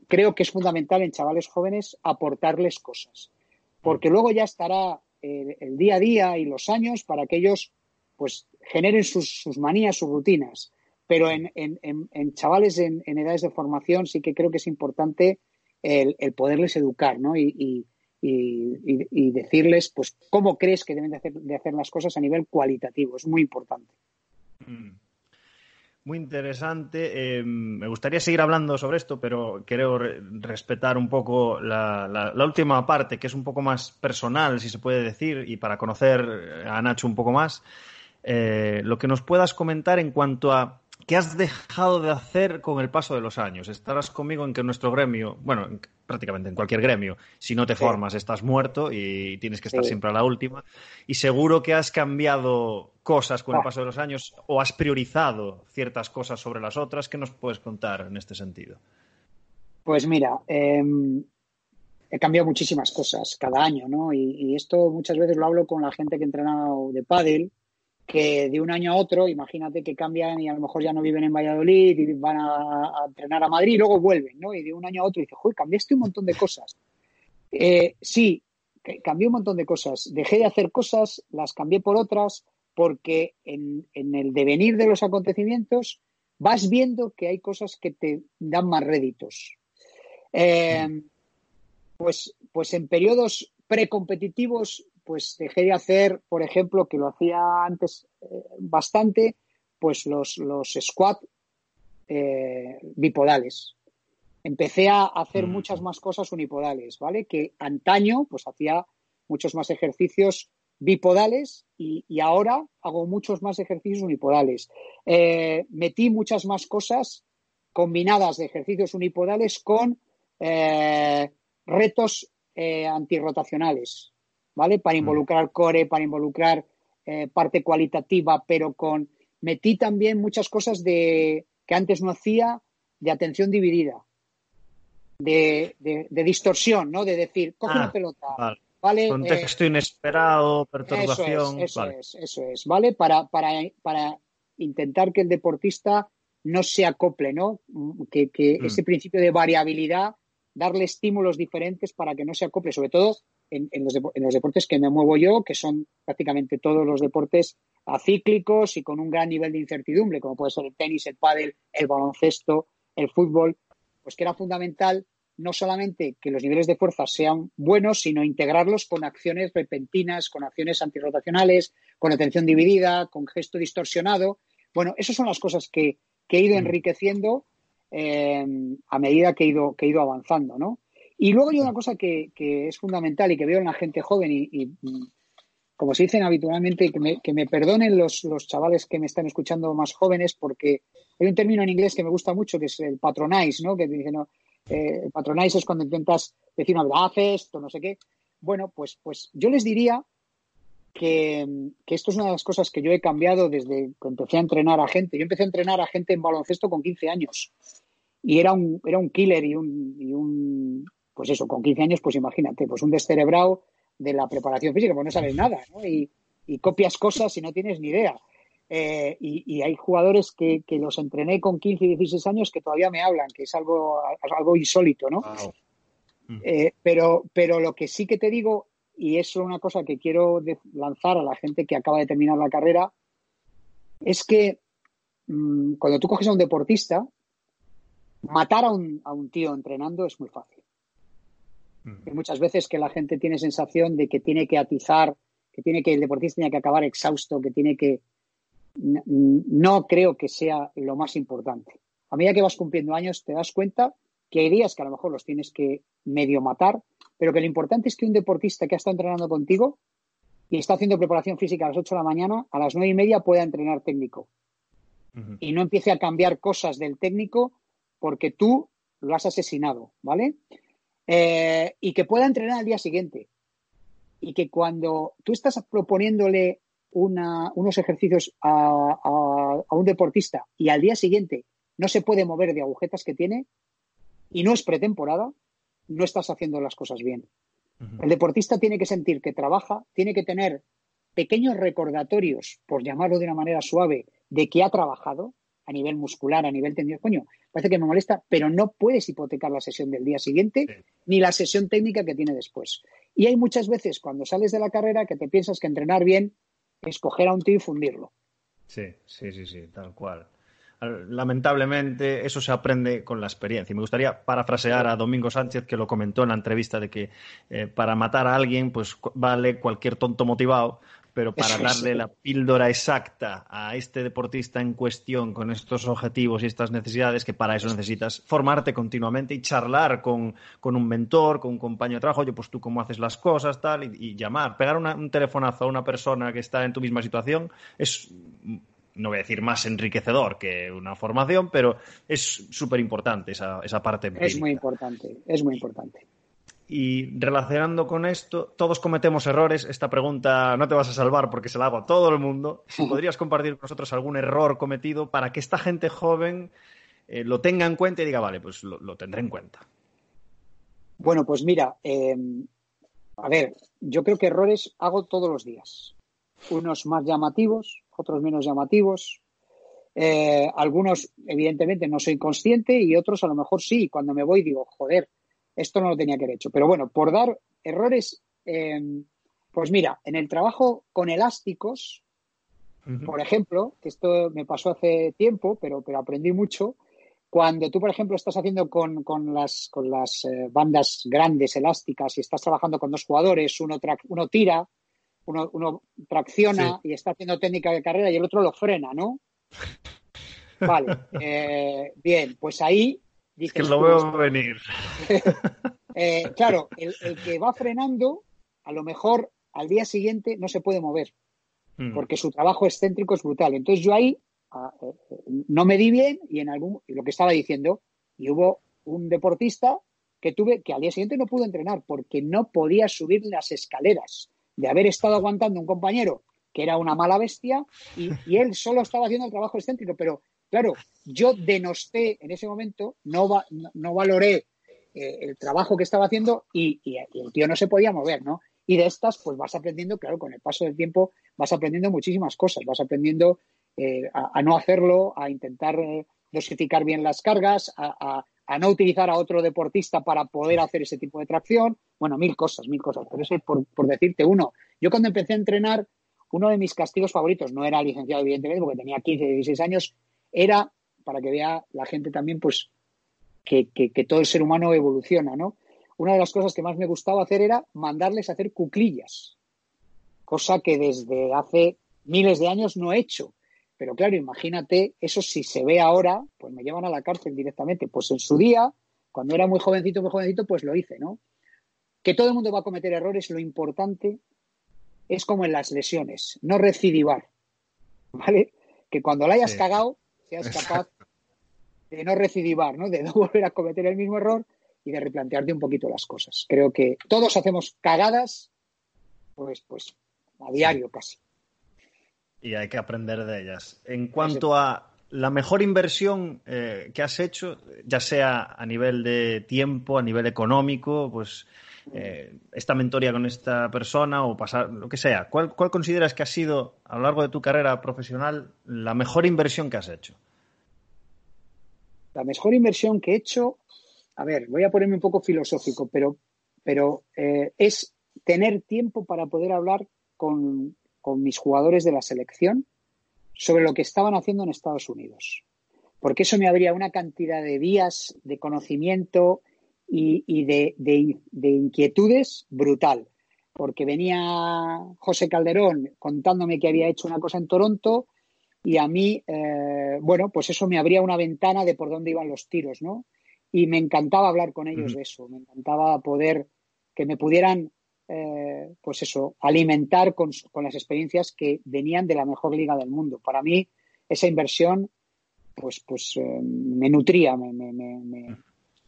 creo que es fundamental en chavales jóvenes aportarles cosas porque luego ya estará el, día a día y los años para que ellos pues generen sus manías sus rutinas pero en, chavales en, edades de formación sí que creo que es importante el, poderles educar, ¿no? Y, decirles, pues, cómo crees que deben de hacer, las cosas a nivel cualitativo. Es muy importante. Mm. Muy interesante. Eh, me gustaría seguir hablando sobre esto, pero quiero respetar un poco la, última parte, que es un poco más personal, si se puede decir, y para conocer a Nacho un poco más. Eh, lo que nos puedas comentar en cuanto a ¿Qué has dejado de hacer con el paso de los años? Estarás conmigo en que nuestro gremio, bueno, prácticamente en cualquier gremio, si no te formas estás muerto y tienes que estar siempre a la última. Y seguro que has cambiado cosas con el ah. paso de los años o has priorizado ciertas cosas sobre las otras. ¿Qué nos puedes contar en este sentido? Pues mira, em, he cambiado muchísimas cosas cada año, ¿no? Y, y, esto muchas veces lo hablo con la gente que he entrenado de pádel que de un año a otro, imagínate que cambian y a lo mejor ya no viven en Valladolid y van a, entrenar a Madrid y luego vuelven, ¿no? Y de un año a otro dices, joder, cambiaste un montón de cosas. Eh, sí, cambié un montón de cosas. Dejé de hacer cosas, las cambié por otras, porque en, el devenir de los acontecimientos vas viendo que hay cosas que te dan más réditos. Eh, pues, pues en periodos precompetitivos pues dejé de hacer, por ejemplo, que lo hacía antes eh, bastante, pues los, los squat eh, bipodales. Empecé a hacer mm. muchas más cosas unipodales, ¿vale? Que antaño, pues hacía muchos más ejercicios bipodales y, ahora hago muchos más ejercicios unipodales. Eh, metí muchas más cosas combinadas de ejercicios unipodales con retos antirrotacionales, ¿vale? Para mm. involucrar core, para involucrar parte cualitativa, pero con... Metí también muchas cosas de que antes no hacía de atención dividida, de, distorsión, ¿no? De decir, coge una ah, pelota, Contexto eh, inesperado, perturbación. Eso es, eso es, ¿vale? Para, para, para intentar que el deportista no se acople, ¿no? Que, mm. ese principio de variabilidad, darle estímulos diferentes para que no se acople, sobre todo en, los, en, los, deportes que me muevo yo, que son prácticamente todos los deportes acíclicos y con un gran nivel de incertidumbre, como puede ser el tenis, el pádel, el baloncesto, el fútbol, pues que era fundamental no solamente que los niveles de fuerza sean buenos, sino integrarlos con acciones repentinas, con acciones antirrotacionales, con atención dividida, con gesto distorsionado. Bueno, esas son las cosas que, he ido mm. enriqueciendo eh, a medida que he ido, que he ido avanzando, ¿no? Y luego hay una cosa que, es fundamental y que veo en la gente joven y, mm, como se dicen habitualmente, que me, que me perdonen los, los, chavales que me están escuchando más jóvenes, porque hay un término en inglés que me gusta mucho, que es el patronize, ¿no? Que dicen, no, eh, patronáis es cuando intentas decir una verdad, esto, no sé qué. Bueno, pues, pues yo les diría que, esto es una de las cosas que yo he cambiado desde que empecé a entrenar a gente. Yo empecé a entrenar a gente en baloncesto con 15 años y era un, era un killer y un, y un, pues eso, con 15 años, pues imagínate, pues un descerebrado de la preparación física, pues no sabes nada, ¿no? Y, y copias cosas y no tienes ni idea. Eh, y, hay jugadores que, los entrené con 15 y 16 años que todavía me hablan, que es algo, algo insólito, ¿no? Mm. Eh, pero, pero lo que sí que te digo, y es una cosa que quiero lanzar a la gente que acaba de terminar la carrera, es que mm, cuando tú coges a un deportista, matar a un, a un tío entrenando es muy fácil. Mm. Muchas veces que la gente tiene sensación de que tiene que atizar, que tiene que el deportista tiene que acabar exhausto, que tiene que no creo que sea lo más importante. A medida que vas cumpliendo años te das cuenta que hay días que a lo mejor los tienes que medio matar, pero que lo importante es que un deportista que ha estado entrenando contigo y está haciendo preparación física a las 8 de la mañana, a las nueve y media pueda entrenar técnico. Y no empiece a cambiar cosas del técnico porque tú lo has asesinado, ¿vale? Eh, y que pueda entrenar al día siguiente. Y que cuando tú estás proponiéndole unos ejercicios a, un deportista y al día siguiente no se puede mover de agujetas que tiene y no es pretemporada, no estás haciendo las cosas bien. El deportista tiene que sentir que trabaja, tiene que tener pequeños recordatorios, por llamarlo de una manera suave, de que ha trabajado a nivel muscular, a nivel tendido. Coño, parece que me molesta, pero no puedes hipotecar la sesión del día siguiente ni la sesión técnica que tiene después. Y hay muchas veces cuando sales de la carrera que te piensas que entrenar bien escoger a un tío y fundirlo. Sí, sí, sí, sí, tal cual. Lamentablemente eso se aprende con la experiencia. Y me gustaría parafrasear a Domingo Sánchez que lo comentó en la entrevista de que eh, para matar a alguien pues vale cualquier tonto motivado, pero para darle la píldora exacta a este deportista en cuestión con estos objetivos y estas necesidades, que para eso necesitas formarte continuamente y charlar con, un mentor, con un compañero de trabajo, oye, pues tú cómo haces las cosas, tal, y, llamar, pegar un telefonazo a una persona que está en tu misma situación es no voy a decir más enriquecedor que una formación, pero es súper importante esa, esa parte. Es muy importante, es muy importante. Y relacionando con esto, todos cometemos errores. Esta pregunta no te vas a salvar porque se la hago a todo el mundo. ¿Podrías compartir con nosotros algún error cometido para que esta gente joven eh, lo tenga en cuenta y diga, vale, pues lo, tendré en cuenta? Bueno, pues mira, eh, a ver, yo creo que errores hago todos los días. Unos más llamativos, otros menos llamativos. Eh, algunos, evidentemente, no soy consciente y otros a lo mejor sí. Cuando me voy digo, joder, esto no lo tenía que haber hecho. Pero bueno, por dar errores, em, pues mira, en el trabajo con elásticos, por ejemplo, que esto me pasó hace tiempo, pero, pero aprendí mucho, cuando tú, por ejemplo, estás haciendo con, las, con las eh, bandas grandes elásticas y estás trabajando con dos jugadores, uno, uno tira, uno, tracciona y está haciendo técnica de carrera y el otro lo frena, ¿no? Vale, eh, bien, pues ahí... es que lo veo venir. Eh, claro, el, que va frenando, a lo mejor al día siguiente no se puede mover, mm. porque su trabajo excéntrico es brutal. Entonces yo ahí ah, eh, no me di bien y en algún lo que estaba diciendo, y hubo un deportista que tuve que al día siguiente no pudo entrenar porque no podía subir las escaleras de haber estado aguantando un compañero que era una mala bestia y, él solo estaba haciendo el trabajo excéntrico. Pero claro, yo denosté en ese momento, no, no, valoré eh, el trabajo que estaba haciendo y, el tío no se podía mover, ¿no? Y de estas, pues vas aprendiendo, claro, con el paso del tiempo vas aprendiendo muchísimas cosas, vas aprendiendo eh, a, no hacerlo, a intentar eh, dosificar bien las cargas, a, a, no utilizar a otro deportista para poder hacer ese tipo de tracción. Bueno, mil cosas, mil cosas. Pero eso es por, por decirte uno. Yo cuando empecé a entrenar, uno de mis castigos favoritos, no era licenciado evidentemente porque tenía 15, 16 años, era, para que vea la gente también, pues que, todo el ser humano evoluciona, ¿no? Una de las cosas que más me gustaba hacer era mandarles a hacer cuclillas, cosa que desde hace miles de años no he hecho. Pero claro, imagínate, eso si se ve ahora, pues me llevan a la cárcel directamente. Pues en su día, cuando era muy jovencito, muy jovencito, pues lo hice, ¿no? Que todo el mundo va a cometer errores, lo importante es como en las lesiones, no recidivar, ¿vale? Que cuando la hayas cagado, seas capaz de no recidivar, ¿no? De no volver a cometer el mismo error y de replantearte un poquito las cosas. Creo que todos hacemos cagadas, pues, pues, a diario casi. Y hay que aprender de ellas. En cuanto a la mejor inversión eh, que has hecho, ya sea a nivel de tiempo, a nivel económico, pues eh, esta mentoría con esta persona o pasar lo que sea. ¿Cuál, consideras que ha sido a lo largo de tu carrera profesional la mejor inversión que has hecho? La mejor inversión que he hecho, a ver, voy a ponerme un poco filosófico, pero, pero eh, es tener tiempo para poder hablar con, con mis jugadores de la selección sobre lo que estaban haciendo en Estados Unidos. Porque eso me abría una cantidad de vías de conocimiento y, de, inquietudes brutal, porque venía José Calderón contándome que había hecho una cosa en Toronto y a mí, eh, bueno, pues eso me abría una ventana de por dónde iban los tiros, ¿no? Y me encantaba hablar con ellos de eso, me encantaba poder que me pudieran, eh, pues eso, alimentar con, las experiencias que venían de la mejor liga del mundo. Para mí, esa inversión, pues, pues eh, me nutría, me, me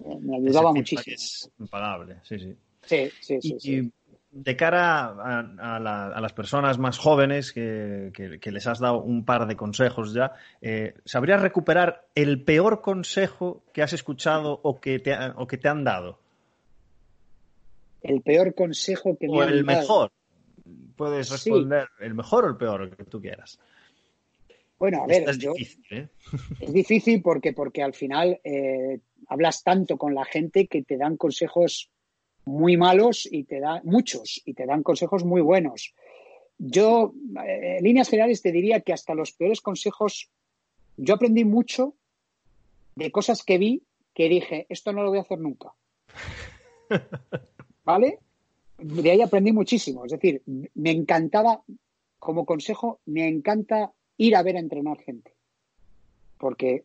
ayudaba muchísimo. Es impagable, sí, sí. Sí, sí, sí. Y, de cara a, las personas más jóvenes que, les has dado un par de consejos ya, eh, ¿sabrías recuperar el peor consejo que has escuchado o que te, o que te han dado? El peor consejo que me han dado. O el mejor. Puedes responder el mejor o el peor, que tú quieras. Bueno, a ver, es difícil, ¿eh? es difícil porque, porque al final eh, hablas tanto con la gente que te dan consejos muy malos y te dan muchos y te dan consejos muy buenos. Yo, eh, en líneas generales, te diría que hasta los peores consejos, yo aprendí mucho de cosas que vi que dije, esto no lo voy a hacer nunca. ¿Vale? De ahí aprendí muchísimo. Es decir, me encantaba, como consejo, me encanta ir a ver a entrenar gente. Porque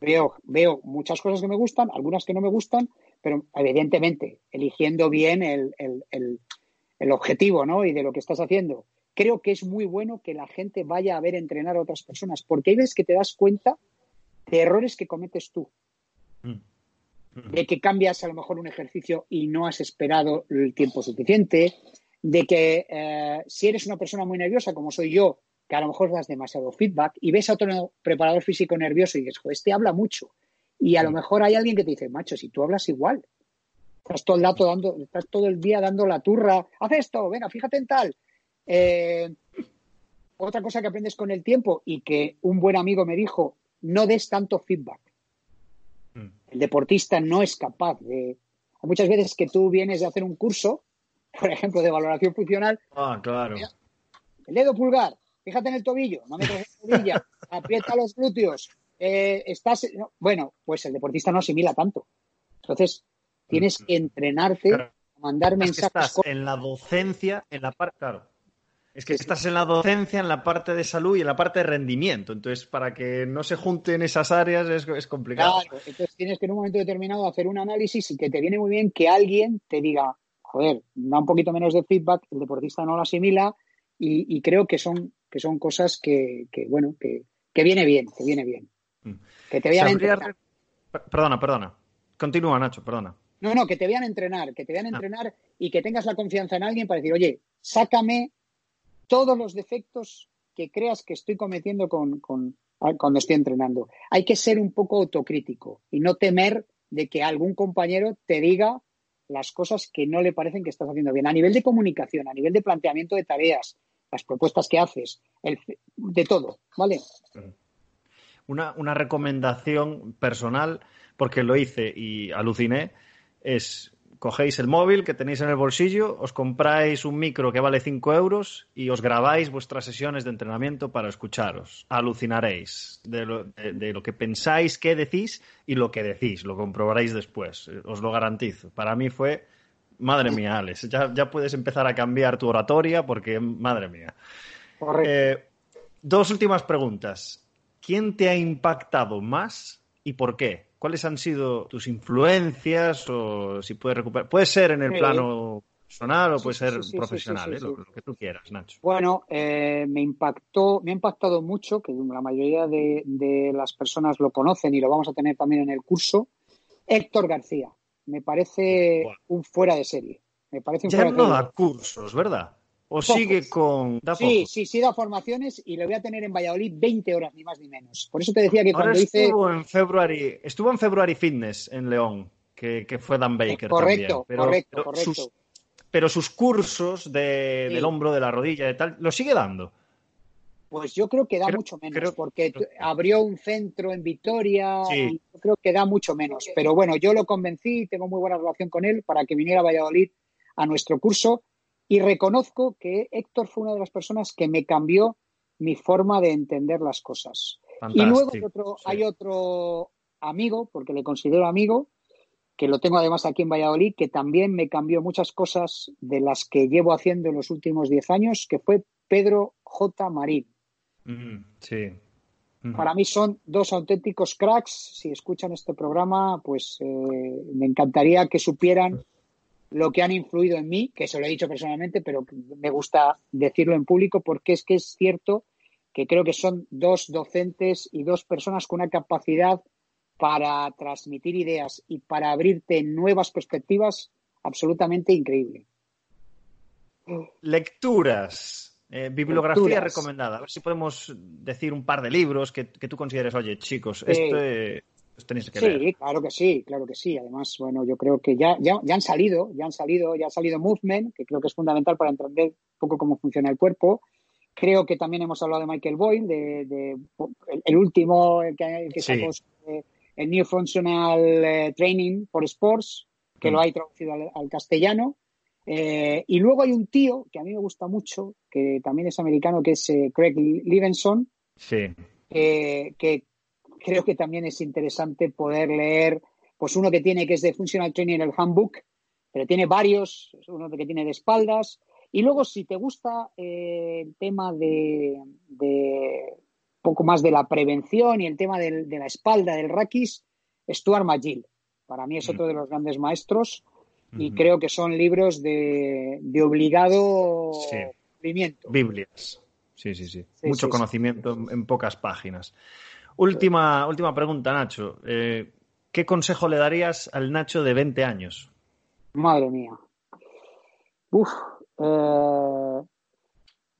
veo, veo muchas cosas que me gustan, algunas que no me gustan, pero evidentemente eligiendo bien el, el, objetivo ¿no? y de lo que estás haciendo. Creo que es muy bueno que la gente vaya a ver entrenar a otras personas, porque hay veces que te das cuenta de errores que cometes tú. Mm. Mm. De que cambias a lo mejor un ejercicio y no has esperado el tiempo suficiente, de que eh, si eres una persona muy nerviosa, como soy yo, que a lo mejor das demasiado feedback y ves a otro preparador físico nervioso y dices, este habla mucho. Y a lo mejor hay alguien que te dice, macho, si tú hablas igual, estás todo el, dando, estás todo el día dando la turra, haz esto, venga, fíjate en tal. Eh, otra cosa que aprendes con el tiempo y que un buen amigo me dijo, no des tanto feedback. Mm. El deportista no es capaz de... Muchas veces que tú vienes de hacer un curso, por ejemplo, de valoración funcional. Ah, claro. El dedo pulgar, fíjate en el tobillo, no la rodilla, aprieta los glúteos, eh, estás, bueno, pues el deportista no asimila tanto. Entonces, tienes que entrenarte, a mandar mensajes. Estás en la docencia, en la parte, claro. Es que estás en la docencia, en la parte de salud y en la parte de rendimiento. Entonces, para que no se junten esas áreas es, es complicado. Claro, entonces tienes que en un momento determinado hacer un análisis y que te viene muy bien que alguien te diga, joder, da un poquito menos de feedback, el deportista no lo asimila y, creo que son, que son cosas que, bueno, que, viene bien, que viene bien. Mm. Que te vean entrenar. Perdona, perdona. Continúa, Nacho, perdona. No, no, que te vean entrenar, que te vean ah. entrenar y que tengas la confianza en alguien para decir, oye, sácame todos los defectos que creas que estoy cometiendo con, cuando estoy entrenando. Hay que ser un poco autocrítico y no temer de que algún compañero te diga las cosas que no le parecen que estás haciendo bien. A nivel de comunicación, a nivel de planteamiento de tareas, las propuestas que haces, de todo, ¿vale? Una, una recomendación personal, porque lo hice y aluciné, es cogéis el móvil que tenéis en el bolsillo, os compráis un micro que vale 5 euros y os grabáis vuestras sesiones de entrenamiento para escucharos. Alucinaréis de lo, de, lo, que pensáis que decís y lo que decís. Lo comprobaréis después, os lo garantizo. Para mí fue, madre mía, Alex, ya, ya puedes empezar a cambiar tu oratoria porque, madre mía. Eh, dos últimas preguntas. ¿Quién te ha impactado más y por qué? ¿Cuáles han sido tus influencias o si puedes recuperar? Puede ser en el plano personal o puede ser profesional, ¿eh? lo, que tú quieras, Nacho. Bueno, eh, me impactó, me ha impactado mucho, que la mayoría de, las personas lo conocen y lo vamos a tener también en el curso. Héctor García, me parece un fuera de serie. Me parece un ya fuera no da cursos, ¿verdad? ¿O sigue con.? sí, sí, sí, da formaciones y le voy a tener en Valladolid 20 horas, ni más ni menos. Por eso te decía que cuando estuvo En February, estuvo en February Fitness en León, que, fue Dan Baker. Correcto, pero, correcto, correcto. Sus, pero sus cursos de, del hombro, de la rodilla y tal, ¿lo sigue dando? Pues yo creo que da mucho menos, porque abrió un centro en Vitoria y yo creo que da mucho menos. Pero bueno, yo lo convencí, tengo muy buena relación con él para que viniera a Valladolid a nuestro curso y reconozco que Héctor fue una de las personas que me cambió mi forma de entender las cosas. y luego hay otro, hay otro amigo, porque le considero amigo, que lo tengo además aquí en Valladolid, que también me cambió muchas cosas de las que llevo haciendo en los últimos 10 años, que fue Pedro J. Marín. Mm, sí. Para mí son dos auténticos cracks. Si escuchan este programa, pues eh, me encantaría que supieran lo que han influido en mí, que se lo he dicho personalmente, pero me gusta decirlo en público porque es que es cierto que creo que son dos docentes y dos personas con una capacidad para transmitir ideas y para abrirte nuevas perspectivas absolutamente increíble. Lecturas, eh, bibliografía recomendada. A ver si podemos decir un par de libros que, tú consideres, oye, chicos, esto, sí, claro que sí, claro que sí. Además, bueno, yo creo que ya, ya, ya han salido, ya han salido, ya ha salido Movement, que creo que es fundamental para entender un poco cómo funciona el cuerpo. Creo que también hemos hablado de Michael Boyle, de, el, último que, que sacó el New Functional eh, Training for Sports, que lo mm. hay traducido al, castellano. Eh, y luego hay un tío que a mí me gusta mucho, que también es americano, que es eh, Craig Livenson, sí. que creo que también es interesante poder leer, pues uno que tiene que es de Functional Training, el Handbook, pero tiene varios, uno que tiene de espaldas. Y luego, si te gusta eh, el tema de, de, poco más de la prevención y el tema de la espalda, del raquis, Stuart McGill. Para mí es mm. otro de los grandes maestros y creo que son libros de, de obligado sí. Biblias. Sí, sí, sí. Mucho conocimiento en pocas páginas. Última, última pregunta, Nacho. Eh, ¿Qué consejo le darías al Nacho de 20 años? Madre mía. Uf. Eh,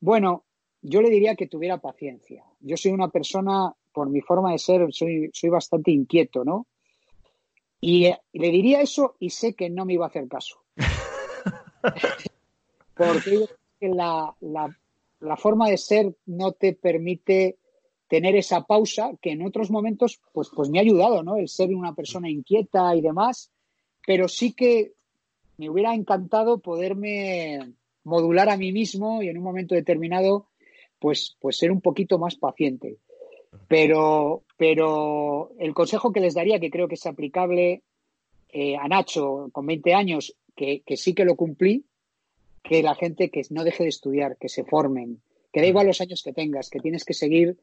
bueno, yo le diría que tuviera paciencia. Yo soy una persona, por mi forma de ser, soy, soy bastante inquieto, ¿no? Y, eh, le diría eso y sé que no me iba a hacer caso. Porque la, la, la forma de ser no te permite tener esa pausa que en otros momentos pues, pues me ha ayudado, ¿no? El ser una persona inquieta y demás, pero sí que me hubiera encantado poderme modular a mí mismo y en un momento determinado pues, pues ser un poquito más paciente. Pero, pero el consejo que les daría, que creo que es aplicable eh, a Nacho con 20 años, que, que sí que lo cumplí, que la gente que no deje de estudiar, que se formen, que da igual los años que tengas, que tienes que seguir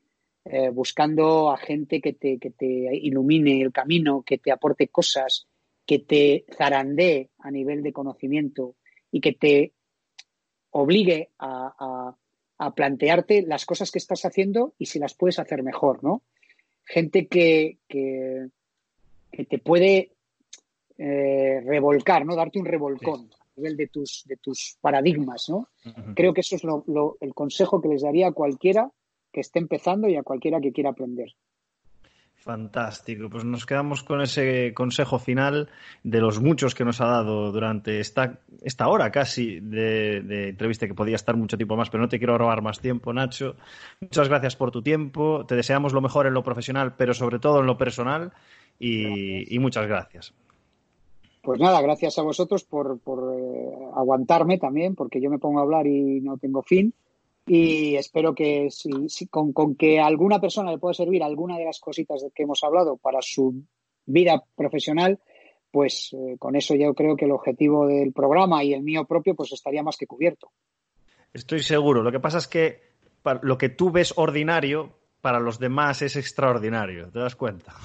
eh, buscando a gente que te, que te ilumine el camino, que te aporte cosas, que te zarandee a nivel de conocimiento y que te obligue a, plantearte las cosas que estás haciendo y si las puedes hacer mejor, ¿no? Gente que, que, te puede eh, revolcar, ¿no? Darte un revolcón a nivel de tus, de tus paradigmas, ¿no? Creo que eso es el consejo que les daría a cualquiera que esté empezando y a cualquiera que quiera aprender. Fantástico, pues nos quedamos con ese consejo final de los muchos que nos ha dado durante esta, esta hora casi de, entrevista que podía estar mucho tiempo más, pero no te quiero robar más tiempo, Nacho. Muchas gracias por tu tiempo, te deseamos lo mejor en lo profesional, pero sobre todo en lo personal y, muchas gracias. Pues nada, gracias a vosotros por, eh, aguantarme también, porque yo me pongo a hablar y no tengo fin y espero que si, con, que alguna persona le pueda servir alguna de las cositas de que hemos hablado para su vida profesional, pues eh, con eso yo creo que el objetivo del programa y el mío propio pues estaría más que cubierto. Estoy seguro. Lo que pasa es que lo que tú ves ordinario, para los demás es extraordinario. ¿Te das cuenta?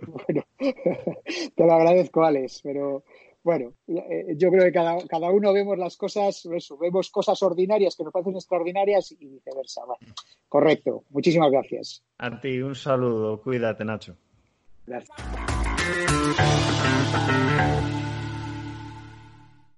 Bueno, te lo agradezco, Alex, pero bueno, eh, yo creo que cada, cada, uno vemos las cosas, eso, vemos cosas ordinarias que nos parecen extraordinarias y viceversa. correcto. Muchísimas gracias. A ti, un saludo. Cuídate, Nacho. Gracias.